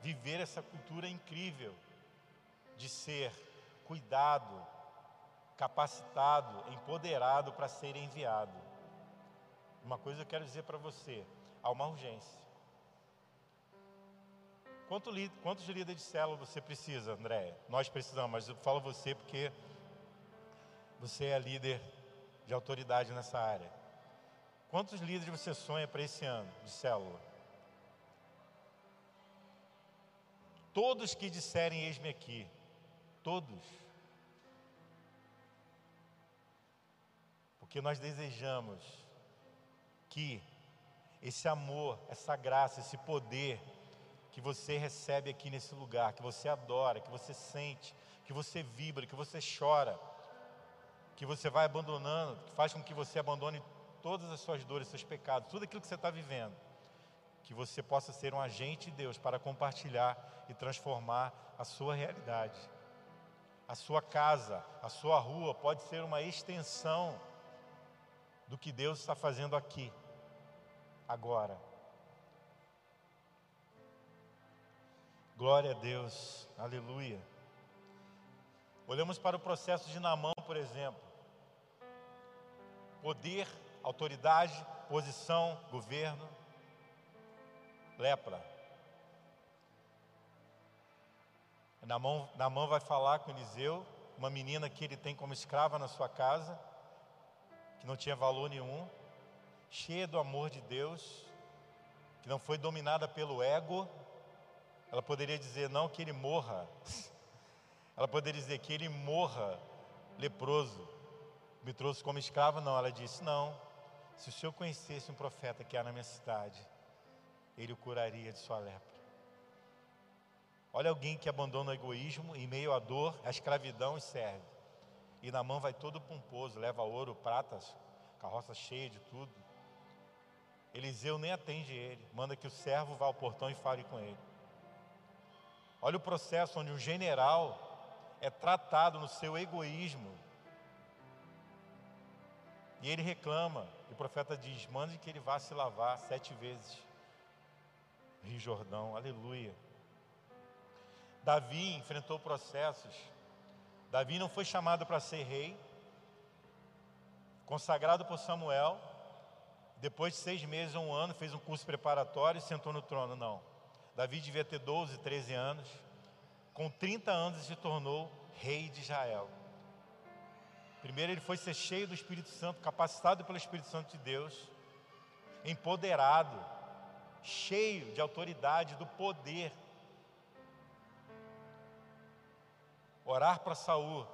viver essa cultura incrível de ser cuidado, capacitado, empoderado para ser enviado. Uma coisa eu quero dizer para você: há uma urgência. Quanto, quantos líderes de célula você precisa, André? Nós precisamos, mas eu falo você porque você é líder de autoridade nessa área. Quantos líderes você sonha para esse ano de célula? Todos que disserem eis-me aqui, todos. Porque nós desejamos que esse amor, essa graça, esse poder que você recebe aqui nesse lugar, que você adora, que você sente, que você vibra, que você chora, que você vai abandonando, que faz com que você abandone todas as suas dores, seus pecados, tudo aquilo que você está vivendo, que você possa ser um agente de Deus para compartilhar e transformar a sua realidade. A sua casa, a sua rua pode ser uma extensão do que Deus está fazendo aqui, agora. Glória a Deus, aleluia. Olhamos para o processo de Namão, por exemplo. Poder, autoridade, posição, governo, lepra. Namão, Namão vai falar com Eliseu, uma menina que ele tem como escrava na sua casa que não tinha valor nenhum, cheia do amor de Deus, que não foi dominada pelo ego. Ela poderia dizer não que ele morra. Ela poderia dizer que ele morra leproso. Me trouxe como escravo, não. Ela disse: Não. Se o senhor conhecesse um profeta que há na minha cidade, ele o curaria de sua lepra. Olha alguém que abandona o egoísmo em meio à dor, à escravidão e serve e na mão vai todo pomposo, leva ouro, pratas, carroça cheia de tudo. Eliseu nem atende ele, manda que o servo vá ao portão e fale com ele. Olha o processo onde um general é tratado no seu egoísmo. E ele reclama, e o profeta diz: mande que ele vá se lavar sete vezes. Rio Jordão, aleluia. Davi enfrentou processos Davi não foi chamado para ser rei, consagrado por Samuel, depois de seis meses um ano, fez um curso preparatório e sentou no trono. Não. Davi devia ter 12, 13 anos. Com 30 anos se tornou rei de Israel. Primeiro ele foi ser cheio do Espírito Santo, capacitado pelo Espírito Santo de Deus, empoderado, cheio de autoridade, do poder orar para Saul,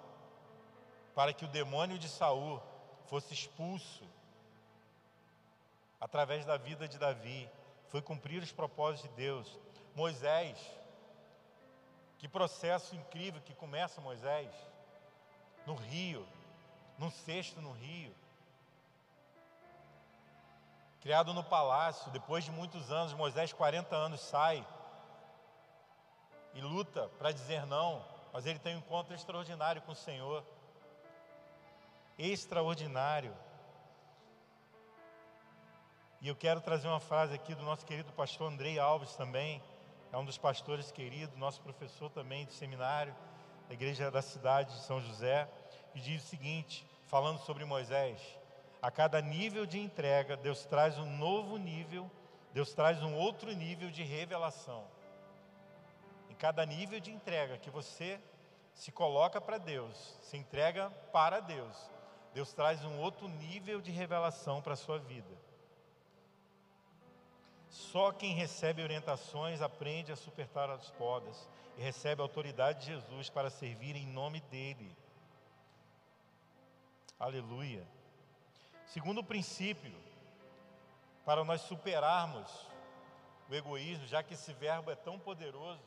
para que o demônio de Saul fosse expulso através da vida de Davi, foi cumprir os propósitos de Deus. Moisés, que processo incrível que começa Moisés. No rio, num cesto no rio. Criado no palácio, depois de muitos anos, Moisés, 40 anos, sai. E luta para dizer não. Mas ele tem um encontro extraordinário com o Senhor. Extraordinário. E eu quero trazer uma frase aqui do nosso querido pastor Andrei Alves também, é um dos pastores queridos, nosso professor também do seminário, da igreja da cidade de São José, e diz o seguinte, falando sobre Moisés: a cada nível de entrega, Deus traz um novo nível, Deus traz um outro nível de revelação. Em cada nível de entrega que você se coloca para Deus, se entrega para Deus, Deus traz um outro nível de revelação para a sua vida. Só quem recebe orientações aprende a superar as podas e recebe a autoridade de Jesus para servir em nome dele. Aleluia. Segundo princípio, para nós superarmos o egoísmo, já que esse verbo é tão poderoso,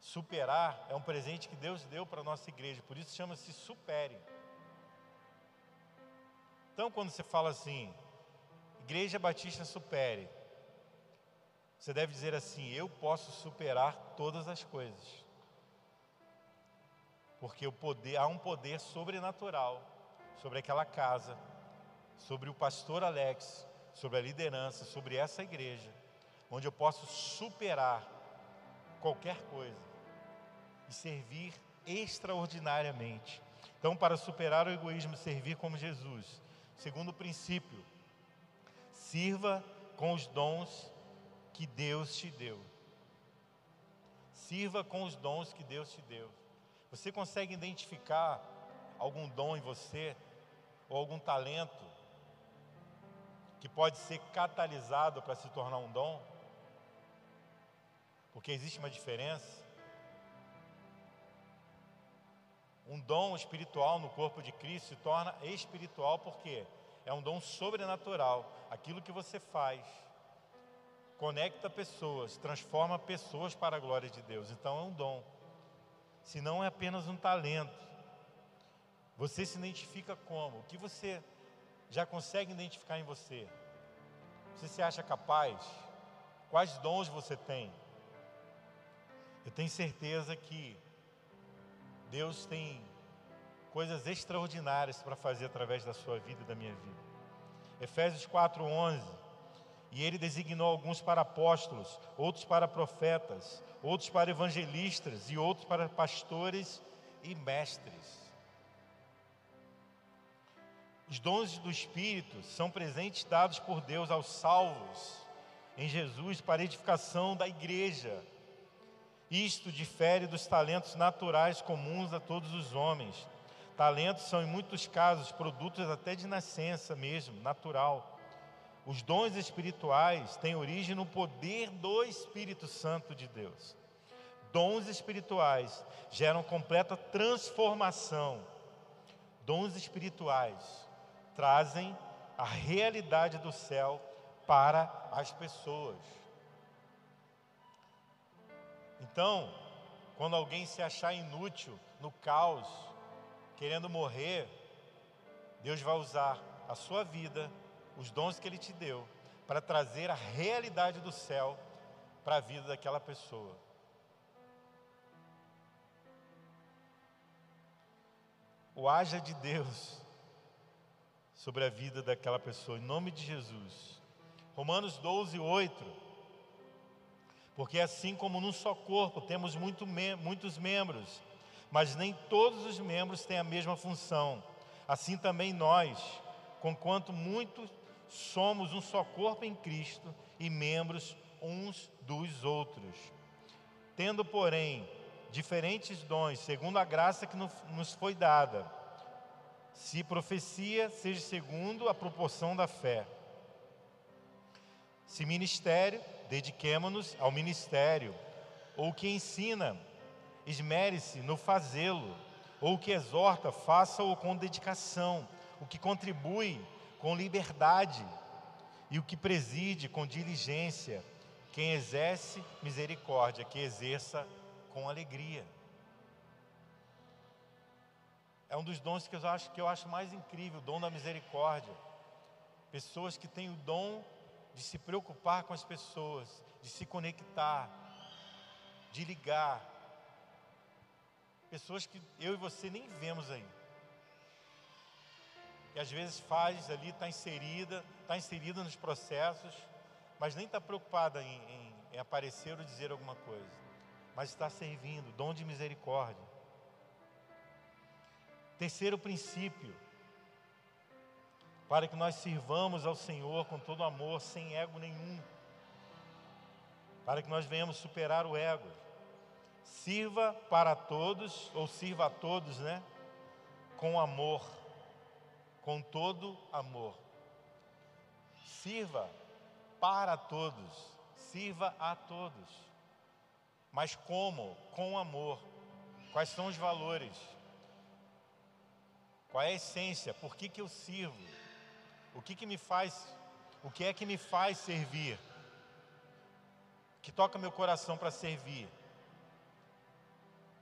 superar é um presente que Deus deu para a nossa igreja, por isso chama-se supere. Então, quando você fala assim, Igreja Batista supere, você deve dizer assim: Eu posso superar todas as coisas. Porque o poder, há um poder sobrenatural sobre aquela casa, sobre o pastor Alex, sobre a liderança, sobre essa igreja, onde eu posso superar qualquer coisa e servir extraordinariamente. Então, para superar o egoísmo servir como Jesus, segundo princípio, sirva com os dons que Deus te deu. Sirva com os dons que Deus te deu. Você consegue identificar algum dom em você ou algum talento que pode ser catalisado para se tornar um dom? Porque existe uma diferença. Um dom espiritual no corpo de Cristo se torna espiritual porque é um dom sobrenatural. Aquilo que você faz conecta pessoas, transforma pessoas para a glória de Deus. Então é um dom. Se não é apenas um talento. Você se identifica como? O que você já consegue identificar em você? Você se acha capaz? Quais dons você tem? Eu tenho certeza que Deus tem coisas extraordinárias para fazer através da sua vida e da minha vida. Efésios 4:11 e ele designou alguns para apóstolos, outros para profetas, outros para evangelistas e outros para pastores e mestres. Os dons do Espírito são presentes dados por Deus aos salvos em Jesus para edificação da igreja. Isto difere dos talentos naturais comuns a todos os homens. Talentos são, em muitos casos, produtos até de nascença mesmo, natural os dons espirituais têm origem no poder do Espírito Santo de Deus. Dons espirituais geram completa transformação. Dons espirituais trazem a realidade do céu para as pessoas. Então, quando alguém se achar inútil no caos, querendo morrer, Deus vai usar a sua vida os dons que Ele te deu, para trazer a realidade do céu para a vida daquela pessoa. O haja de Deus sobre a vida daquela pessoa, em nome de Jesus. Romanos 12, 8. Porque assim como num só corpo temos muito, muitos membros, mas nem todos os membros têm a mesma função, assim também nós, conquanto muitos somos um só corpo em Cristo e membros uns dos outros. Tendo, porém, diferentes dons, segundo a graça que nos foi dada. Se profecia, seja segundo a proporção da fé. Se ministério, dediquemo-nos ao ministério. Ou que ensina, esmere-se no fazê-lo. Ou que exorta, faça-o com dedicação. O que contribui, com liberdade, e o que preside com diligência. Quem exerce misericórdia, que exerça com alegria. É um dos dons que eu acho que eu acho mais incrível, o dom da misericórdia. Pessoas que têm o dom de se preocupar com as pessoas, de se conectar, de ligar. Pessoas que eu e você nem vemos aí e às vezes faz ali, está inserida, está inserida nos processos, mas nem está preocupada em, em em aparecer ou dizer alguma coisa, mas está servindo, dom de misericórdia. Terceiro princípio, para que nós sirvamos ao Senhor com todo amor, sem ego nenhum, para que nós venhamos superar o ego. Sirva para todos, ou sirva a todos, né? Com amor, com todo amor. Sirva para todos, sirva a todos. Mas como? Com amor. Quais são os valores? Qual é a essência? Por que, que eu sirvo? O que, que me faz, o que é que me faz servir? Que toca meu coração para servir.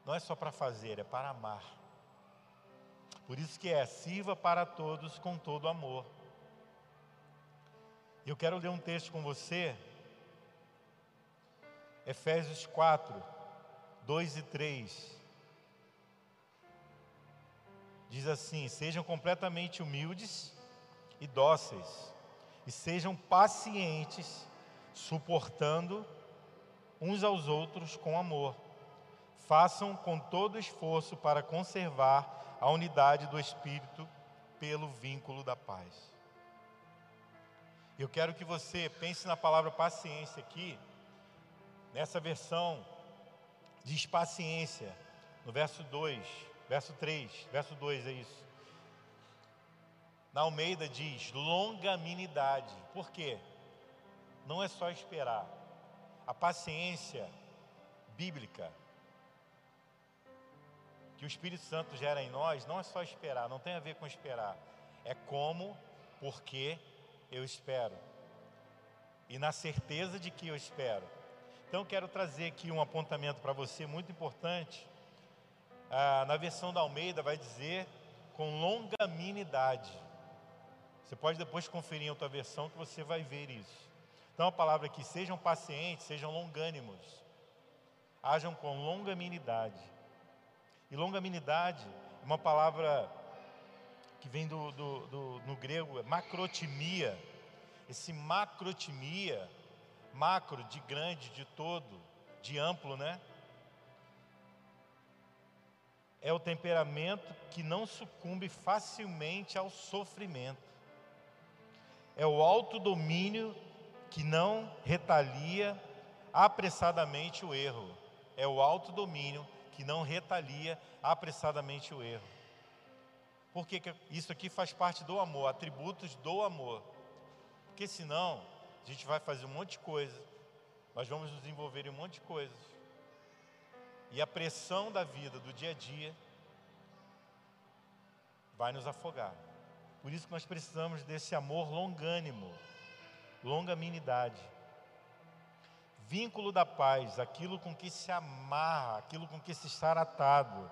Não é só para fazer, é para amar. Por isso que é, sirva para todos com todo amor. Eu quero ler um texto com você, Efésios 4, 2 e 3. Diz assim: Sejam completamente humildes e dóceis, e sejam pacientes, suportando uns aos outros com amor. Façam com todo esforço para conservar a unidade do Espírito pelo vínculo da paz. Eu quero que você pense na palavra paciência aqui, nessa versão diz paciência, no verso 2 verso 3, verso 2 é isso. Na Almeida diz longanimidade. Por quê? Não é só esperar. A paciência bíblica que o Espírito Santo gera em nós não é só esperar, não tem a ver com esperar. É como, porque eu espero. E na certeza de que eu espero. Então quero trazer aqui um apontamento para você muito importante ah, na versão da Almeida vai dizer com longanimidade. Você pode depois conferir em outra versão que você vai ver isso. Então a palavra aqui, sejam pacientes, sejam longânimos, hajam com longanimidade. E longanimidade uma palavra que vem do, do, do, no grego, é macrotimia. Esse macrotimia, macro de grande, de todo, de amplo, né? é o temperamento que não sucumbe facilmente ao sofrimento. É o autodomínio que não retalia apressadamente o erro. É o autodomínio que não retalia apressadamente o erro. Porque isso aqui faz parte do amor, atributos do amor. Porque senão a gente vai fazer um monte de coisa, nós vamos nos envolver em um monte de coisas e a pressão da vida, do dia a dia, vai nos afogar. Por isso que nós precisamos desse amor longânimo, longanimidade. Vínculo da paz, aquilo com que se amarra, aquilo com que se está atado,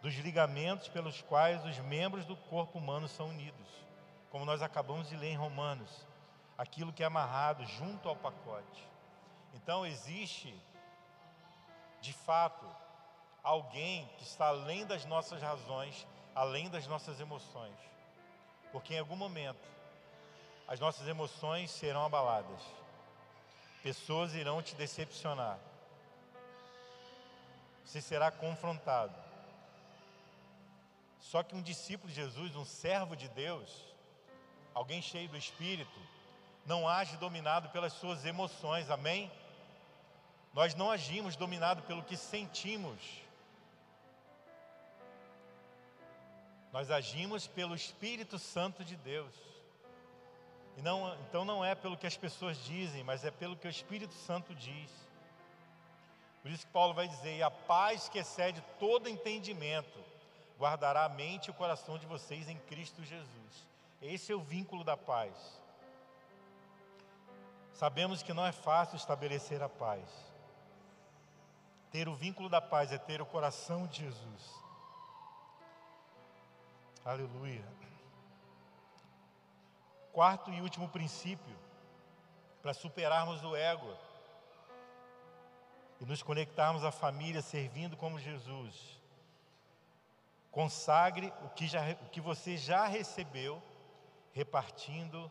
dos ligamentos pelos quais os membros do corpo humano são unidos, como nós acabamos de ler em Romanos, aquilo que é amarrado junto ao pacote. Então existe de fato, alguém que está além das nossas razões, além das nossas emoções. Porque em algum momento, as nossas emoções serão abaladas, pessoas irão te decepcionar, você será confrontado. Só que um discípulo de Jesus, um servo de Deus, alguém cheio do Espírito, não age dominado pelas suas emoções, amém? Nós não agimos dominado pelo que sentimos. Nós agimos pelo Espírito Santo de Deus. Não, então não é pelo que as pessoas dizem, mas é pelo que o Espírito Santo diz. Por isso que Paulo vai dizer: "E a paz que excede todo entendimento guardará a mente e o coração de vocês em Cristo Jesus." Esse é o vínculo da paz. Sabemos que não é fácil estabelecer a paz. Ter o vínculo da paz é ter o coração de Jesus. Aleluia. Quarto e último princípio, para superarmos o ego e nos conectarmos à família servindo como Jesus. Consagre o que, já, o que você já recebeu, repartindo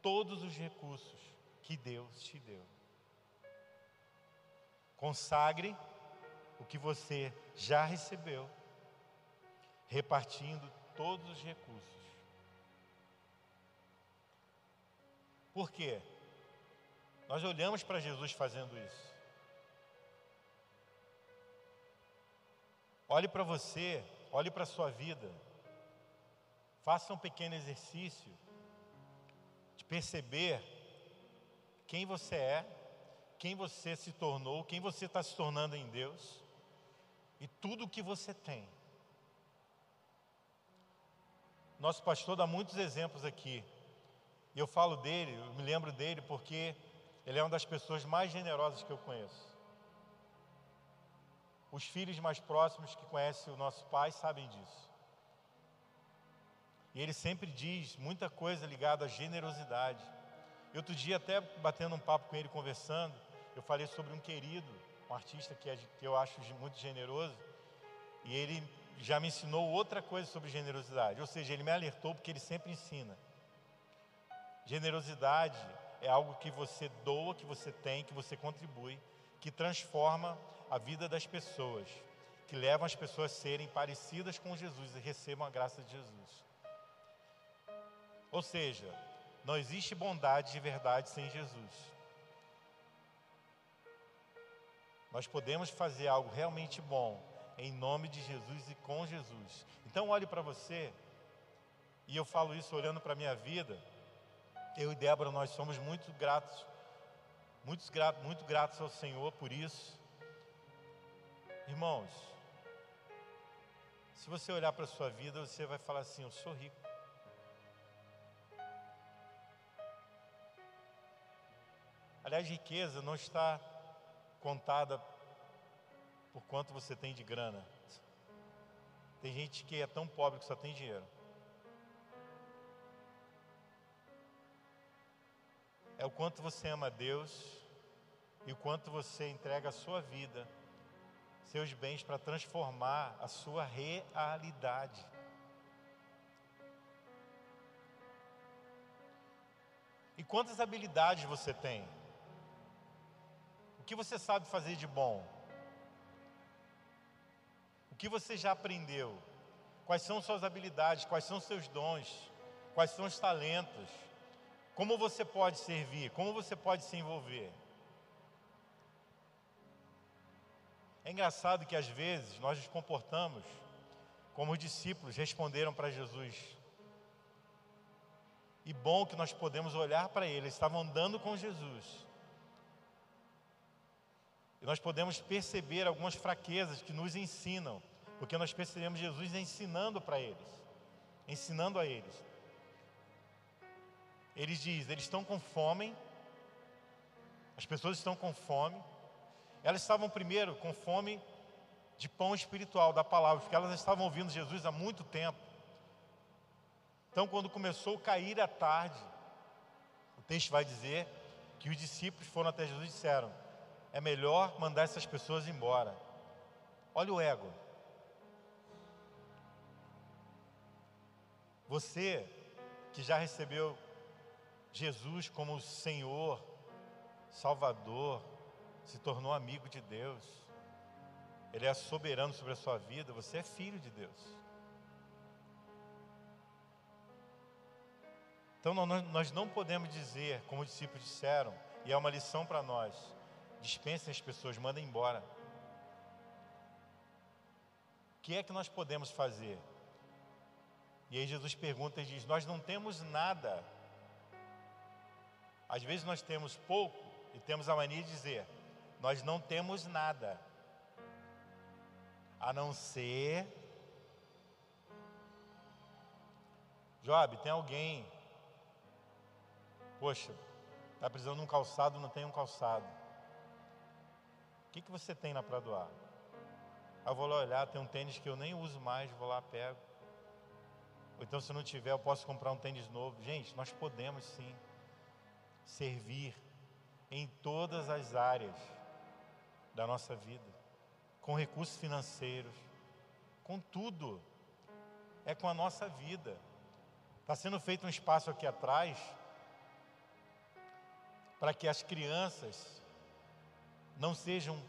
todos os recursos que Deus te deu. Consagre o que você já recebeu, repartindo todos os recursos. Por quê? Nós olhamos para Jesus fazendo isso. Olhe para você, olhe para a sua vida. Faça um pequeno exercício de perceber quem você é, quem você se tornou, quem você está se tornando em Deus e tudo o que você tem. Nosso pastor dá muitos exemplos aqui. E eu falo dele, eu me lembro dele porque ele é uma das pessoas mais generosas que eu conheço. Os filhos mais próximos que conhecem o nosso pai sabem disso. E ele sempre diz muita coisa ligada à generosidade. E outro dia, até batendo um papo com ele, conversando, eu falei sobre um querido, um artista que, é, que eu acho muito generoso, e ele já me ensinou outra coisa sobre generosidade. Ou seja, ele me alertou porque ele sempre ensina. Generosidade é algo que você doa, que você tem, que você contribui, que transforma a vida das pessoas, que levam as pessoas a serem parecidas com Jesus e recebam a graça de Jesus. Ou seja, não existe bondade de verdade sem Jesus. Nós podemos fazer algo realmente bom em nome de Jesus e com Jesus. Então olhe para você, e eu falo isso olhando para a minha vida. Eu e Débora, nós somos muito gratos, muito gratos, muito gratos ao Senhor por isso. Irmãos, se você olhar para a sua vida, você vai falar assim: Eu sou rico. Aliás, riqueza não está contada por quanto você tem de grana. Tem gente que é tão pobre que só tem dinheiro. É o quanto você ama Deus e o quanto você entrega a sua vida, seus bens para transformar a sua realidade. E quantas habilidades você tem? que você sabe fazer de bom? O que você já aprendeu? Quais são suas habilidades? Quais são seus dons? Quais são os talentos? Como você pode servir? Como você pode se envolver? É engraçado que às vezes nós nos comportamos como os discípulos responderam para Jesus. E bom que nós podemos olhar para eles, estavam andando com Jesus. E nós podemos perceber algumas fraquezas que nos ensinam, porque nós percebemos Jesus ensinando para eles, ensinando a eles. Ele diz: eles estão com fome, as pessoas estão com fome, elas estavam primeiro com fome de pão espiritual, da palavra, porque elas estavam ouvindo Jesus há muito tempo. Então, quando começou a cair a tarde, o texto vai dizer que os discípulos foram até Jesus e disseram: é melhor mandar essas pessoas embora. Olha o ego. Você que já recebeu Jesus como Senhor, Salvador, se tornou amigo de Deus, Ele é soberano sobre a sua vida, você é filho de Deus. Então nós não podemos dizer, como os discípulos disseram, e é uma lição para nós, Dispensem as pessoas, mandem embora. O que é que nós podemos fazer? E aí Jesus pergunta e diz: Nós não temos nada. Às vezes nós temos pouco e temos a mania de dizer: Nós não temos nada, a não ser. Job, tem alguém. Poxa, está precisando de um calçado, não tem um calçado. O que, que você tem lá para doar? eu vou lá olhar, tem um tênis que eu nem uso mais, vou lá, pego. Ou então, se não tiver, eu posso comprar um tênis novo. Gente, nós podemos sim servir em todas as áreas da nossa vida, com recursos financeiros, com tudo. É com a nossa vida. Está sendo feito um espaço aqui atrás para que as crianças não sejam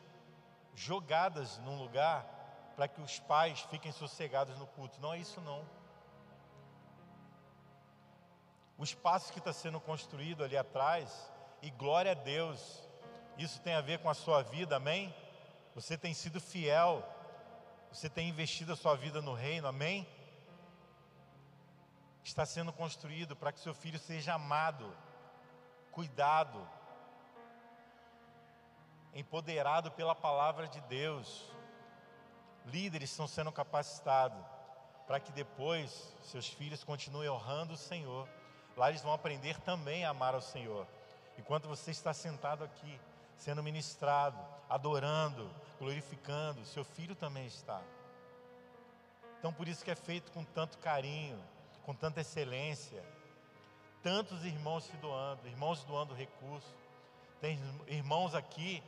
jogadas num lugar para que os pais fiquem sossegados no culto. Não é isso não. O espaço que está sendo construído ali atrás, e glória a Deus, isso tem a ver com a sua vida, amém? Você tem sido fiel, você tem investido a sua vida no reino, amém? Está sendo construído para que seu filho seja amado, cuidado, empoderado pela palavra de Deus. Líderes estão sendo capacitados para que depois seus filhos continuem honrando o Senhor. Lá eles vão aprender também a amar ao Senhor. Enquanto você está sentado aqui, sendo ministrado, adorando, glorificando, seu filho também está. Então por isso que é feito com tanto carinho, com tanta excelência. Tantos irmãos se doando, irmãos doando recursos. Tem irmãos aqui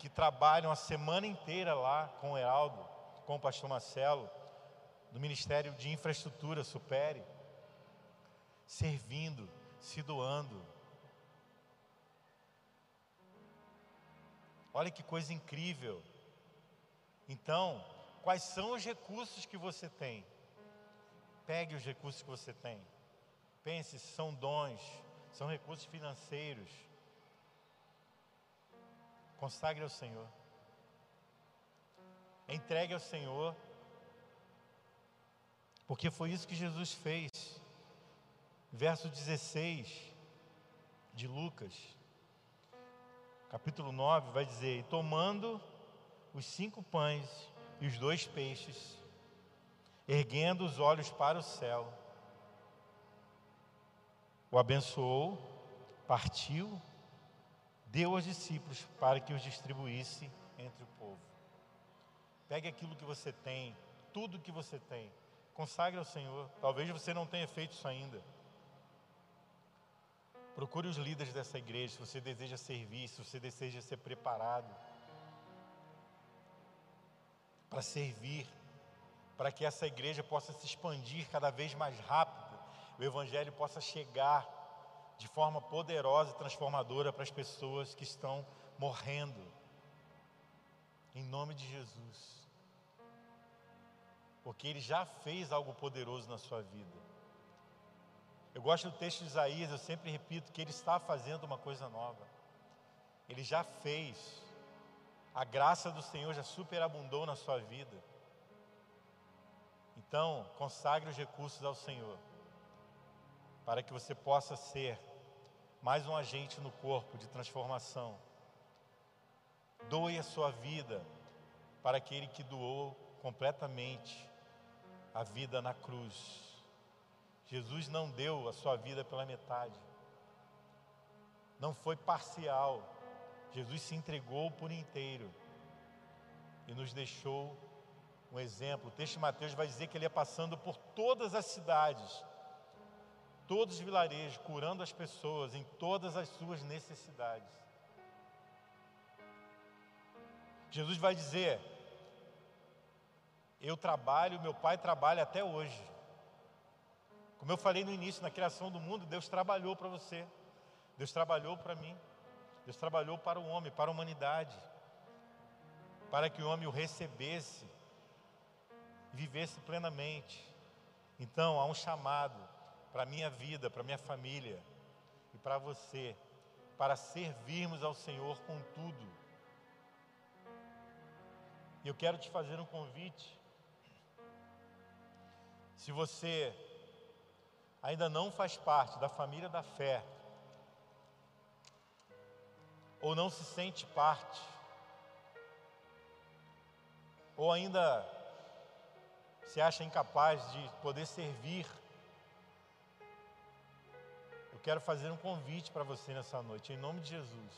que trabalham a semana inteira lá com o Heraldo, com o pastor Marcelo, do Ministério de Infraestrutura, Supere, servindo, se doando. Olha que coisa incrível. Então, quais são os recursos que você tem? Pegue os recursos que você tem. Pense se são dons, são recursos financeiros. Consagre ao Senhor. Entregue ao Senhor. Porque foi isso que Jesus fez. Verso 16 de Lucas capítulo 9, vai dizer: E tomando os cinco pães e os dois peixes, erguendo os olhos para o céu, o abençoou, partiu, deu aos discípulos para que os distribuísse entre o povo. Pegue aquilo que você tem, tudo que você tem, consagre ao Senhor. Talvez você não tenha feito isso ainda. Procure os líderes dessa igreja se você deseja servir, se você deseja ser preparado para servir, para que essa igreja possa se expandir cada vez mais rápido, o Evangelho possa chegar de forma poderosa e transformadora para as pessoas que estão morrendo. Em nome de Jesus. Porque Ele já fez algo poderoso na sua vida. Eu gosto do texto de Isaías, eu sempre repito que ele está fazendo uma coisa nova. Ele já fez. A graça do Senhor já superabundou na sua vida. Então, consagre os recursos ao Senhor, para que você possa ser mais um agente no corpo de transformação. Doe a sua vida para aquele que doou completamente a vida na cruz. Jesus não deu a sua vida pela metade, não foi parcial. Jesus se entregou por inteiro e nos deixou um exemplo. O texto de Mateus vai dizer que ele ia passando por todas as cidades, todos os vilarejos, curando as pessoas em todas as suas necessidades. Jesus vai dizer: Eu trabalho, meu pai trabalha até hoje. Como eu falei no início, na criação do mundo, Deus trabalhou para você, Deus trabalhou para mim, Deus trabalhou para o homem, para a humanidade, para que o homem o recebesse, vivesse plenamente. Então, há um chamado para a minha vida, para a minha família e para você, para servirmos ao Senhor com tudo. E eu quero te fazer um convite. Se você ainda não faz parte da família da fé, ou não se sente parte, ou ainda se acha incapaz de poder servir, eu quero fazer um convite para você nessa noite, em nome de Jesus.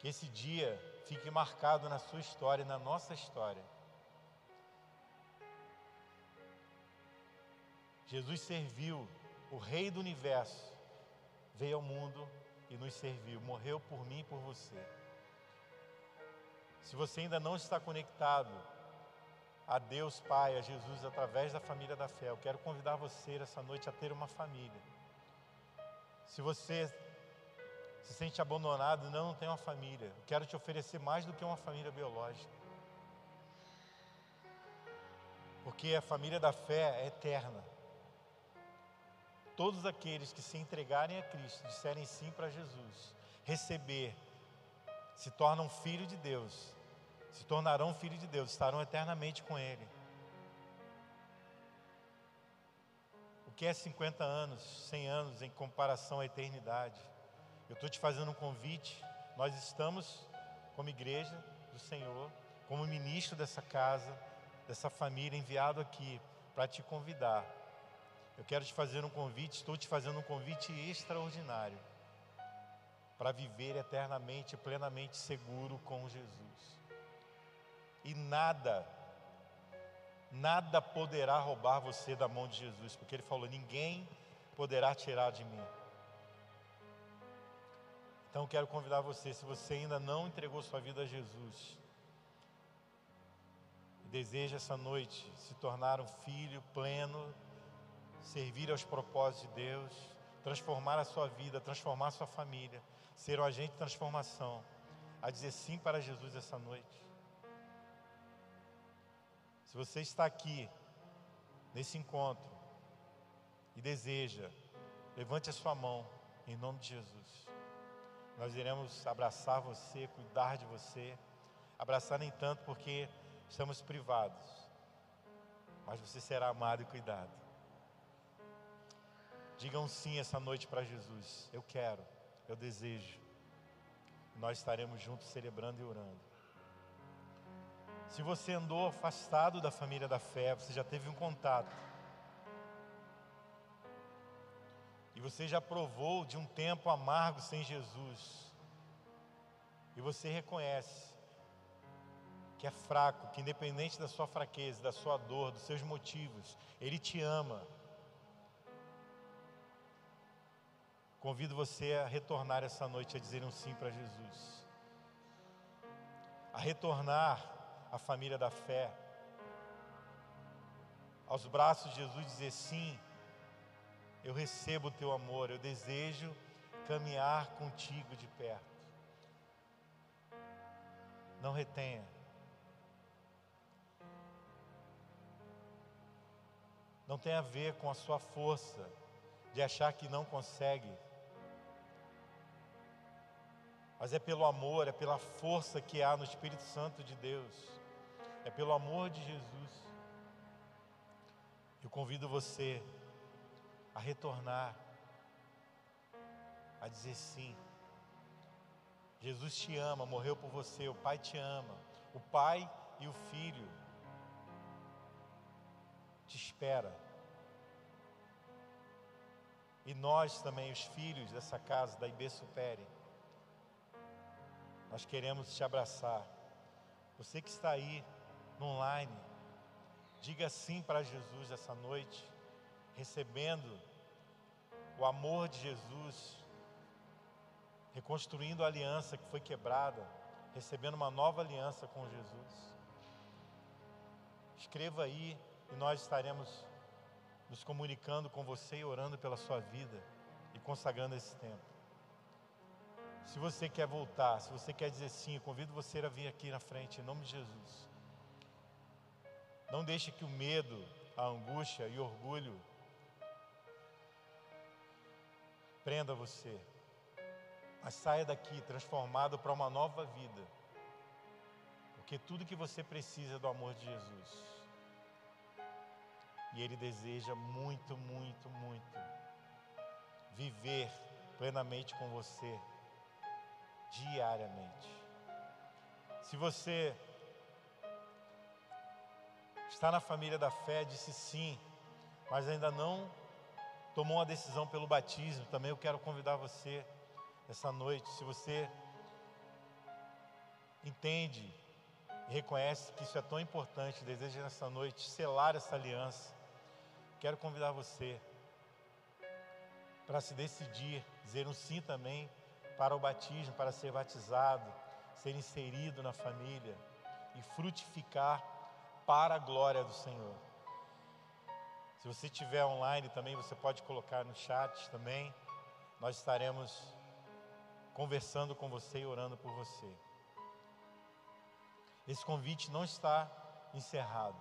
Que esse dia fique marcado na sua história, na nossa história Jesus serviu, o Rei do universo veio ao mundo e nos serviu, morreu por mim e por você. Se você ainda não está conectado a Deus Pai, a Jesus, através da família da fé, eu quero convidar você essa noite a ter uma família. Se você se sente abandonado, não, não tem uma família. Eu quero te oferecer mais do que uma família biológica. Porque a família da fé é eterna. Todos aqueles que se entregarem a Cristo, disserem sim para Jesus, receber, se tornam filho de Deus, se tornarão filho de Deus, estarão eternamente com Ele. O que é 50 anos, 100 anos em comparação à eternidade? Eu estou te fazendo um convite. Nós estamos, como igreja do Senhor, como ministro dessa casa, dessa família, enviado aqui para te convidar. Eu quero te fazer um convite, estou te fazendo um convite extraordinário para viver eternamente, plenamente seguro com Jesus. E nada, nada poderá roubar você da mão de Jesus, porque Ele falou: ninguém poderá tirar de mim. Então quero convidar você, se você ainda não entregou sua vida a Jesus, deseja essa noite se tornar um filho pleno, servir aos propósitos de Deus, transformar a sua vida, transformar a sua família, ser um agente de transformação, a dizer sim para Jesus essa noite. Se você está aqui, nesse encontro, e deseja, levante a sua mão, em nome de Jesus. Nós iremos abraçar você, cuidar de você. Abraçar nem tanto porque estamos privados, mas você será amado e cuidado. Digam sim essa noite para Jesus. Eu quero, eu desejo. Nós estaremos juntos celebrando e orando. Se você andou afastado da família da fé, você já teve um contato e você já provou de um tempo amargo sem Jesus, e você reconhece que é fraco, que independente da sua fraqueza, da sua dor, dos seus motivos, Ele te ama. Convido você a retornar essa noite a dizer um sim para Jesus, a retornar à família da fé, aos braços de Jesus, dizer sim eu recebo o teu amor, eu desejo caminhar contigo de perto. Não retenha. Não tem a ver com a sua força de achar que não consegue. Mas é pelo amor, é pela força que há no Espírito Santo de Deus. É pelo amor de Jesus. Eu convido você a retornar, a dizer sim. Jesus te ama, morreu por você, o Pai te ama, o Pai e o Filho te espera. E nós também, os filhos dessa casa, da IB Supere, nós queremos te abraçar. Você que está aí no online, diga sim para Jesus essa noite, recebendo o amor de Jesus, reconstruindo a aliança que foi quebrada, recebendo uma nova aliança com Jesus. Escreva aí e nós estaremos nos comunicando com você e orando pela sua vida e consagrando esse tempo. Se você quer voltar, se você quer dizer sim, eu convido você a vir aqui na frente, em nome de Jesus. Não deixe que o medo, a angústia e o orgulho prenda você, mas saia daqui transformado para uma nova vida, porque tudo que você precisa é do amor de Jesus, e Ele deseja muito, muito, muito viver plenamente com você, diariamente. Se você está na família da fé, disse sim, mas ainda não tomou uma decisão pelo batismo, também eu quero convidar você essa noite, se você entende e reconhece que isso é tão importante, deseja nessa noite selar essa aliança, quero convidar você para se decidir, dizer um sim também para o batismo, para ser batizado, ser inserido na família e frutificar para a glória do Senhor. Se você estiver online também, você pode colocar no chat também. Nós estaremos conversando com você e orando por você. Esse convite não está encerrado.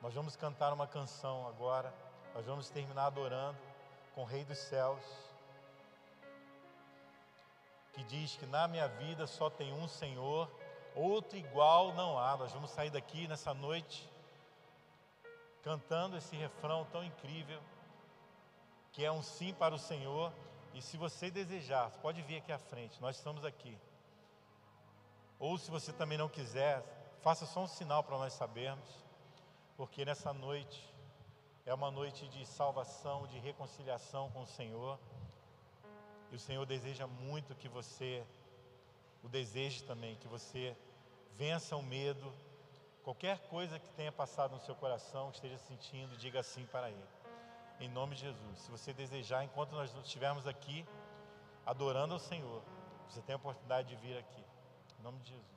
Nós vamos cantar uma canção agora, nós vamos terminar adorando com o Rei dos Céus, que diz que na minha vida só tem um Senhor, outro igual não há. Nós vamos sair daqui nessa noite cantando esse refrão tão incrível, que é um sim para o Senhor. E se você desejar, pode vir aqui à frente, nós estamos aqui. Ou se você também não quiser, faça só um sinal para nós sabermos, porque nessa noite é uma noite de salvação, de reconciliação com o Senhor. E o Senhor deseja muito que você o deseje também, que você vença o medo, Qualquer coisa que tenha passado no seu coração, que esteja sentindo, diga sim para Ele. Em nome de Jesus. Se você desejar, enquanto nós estivermos aqui, adorando ao Senhor, você tem a oportunidade de vir aqui. Em nome de Jesus.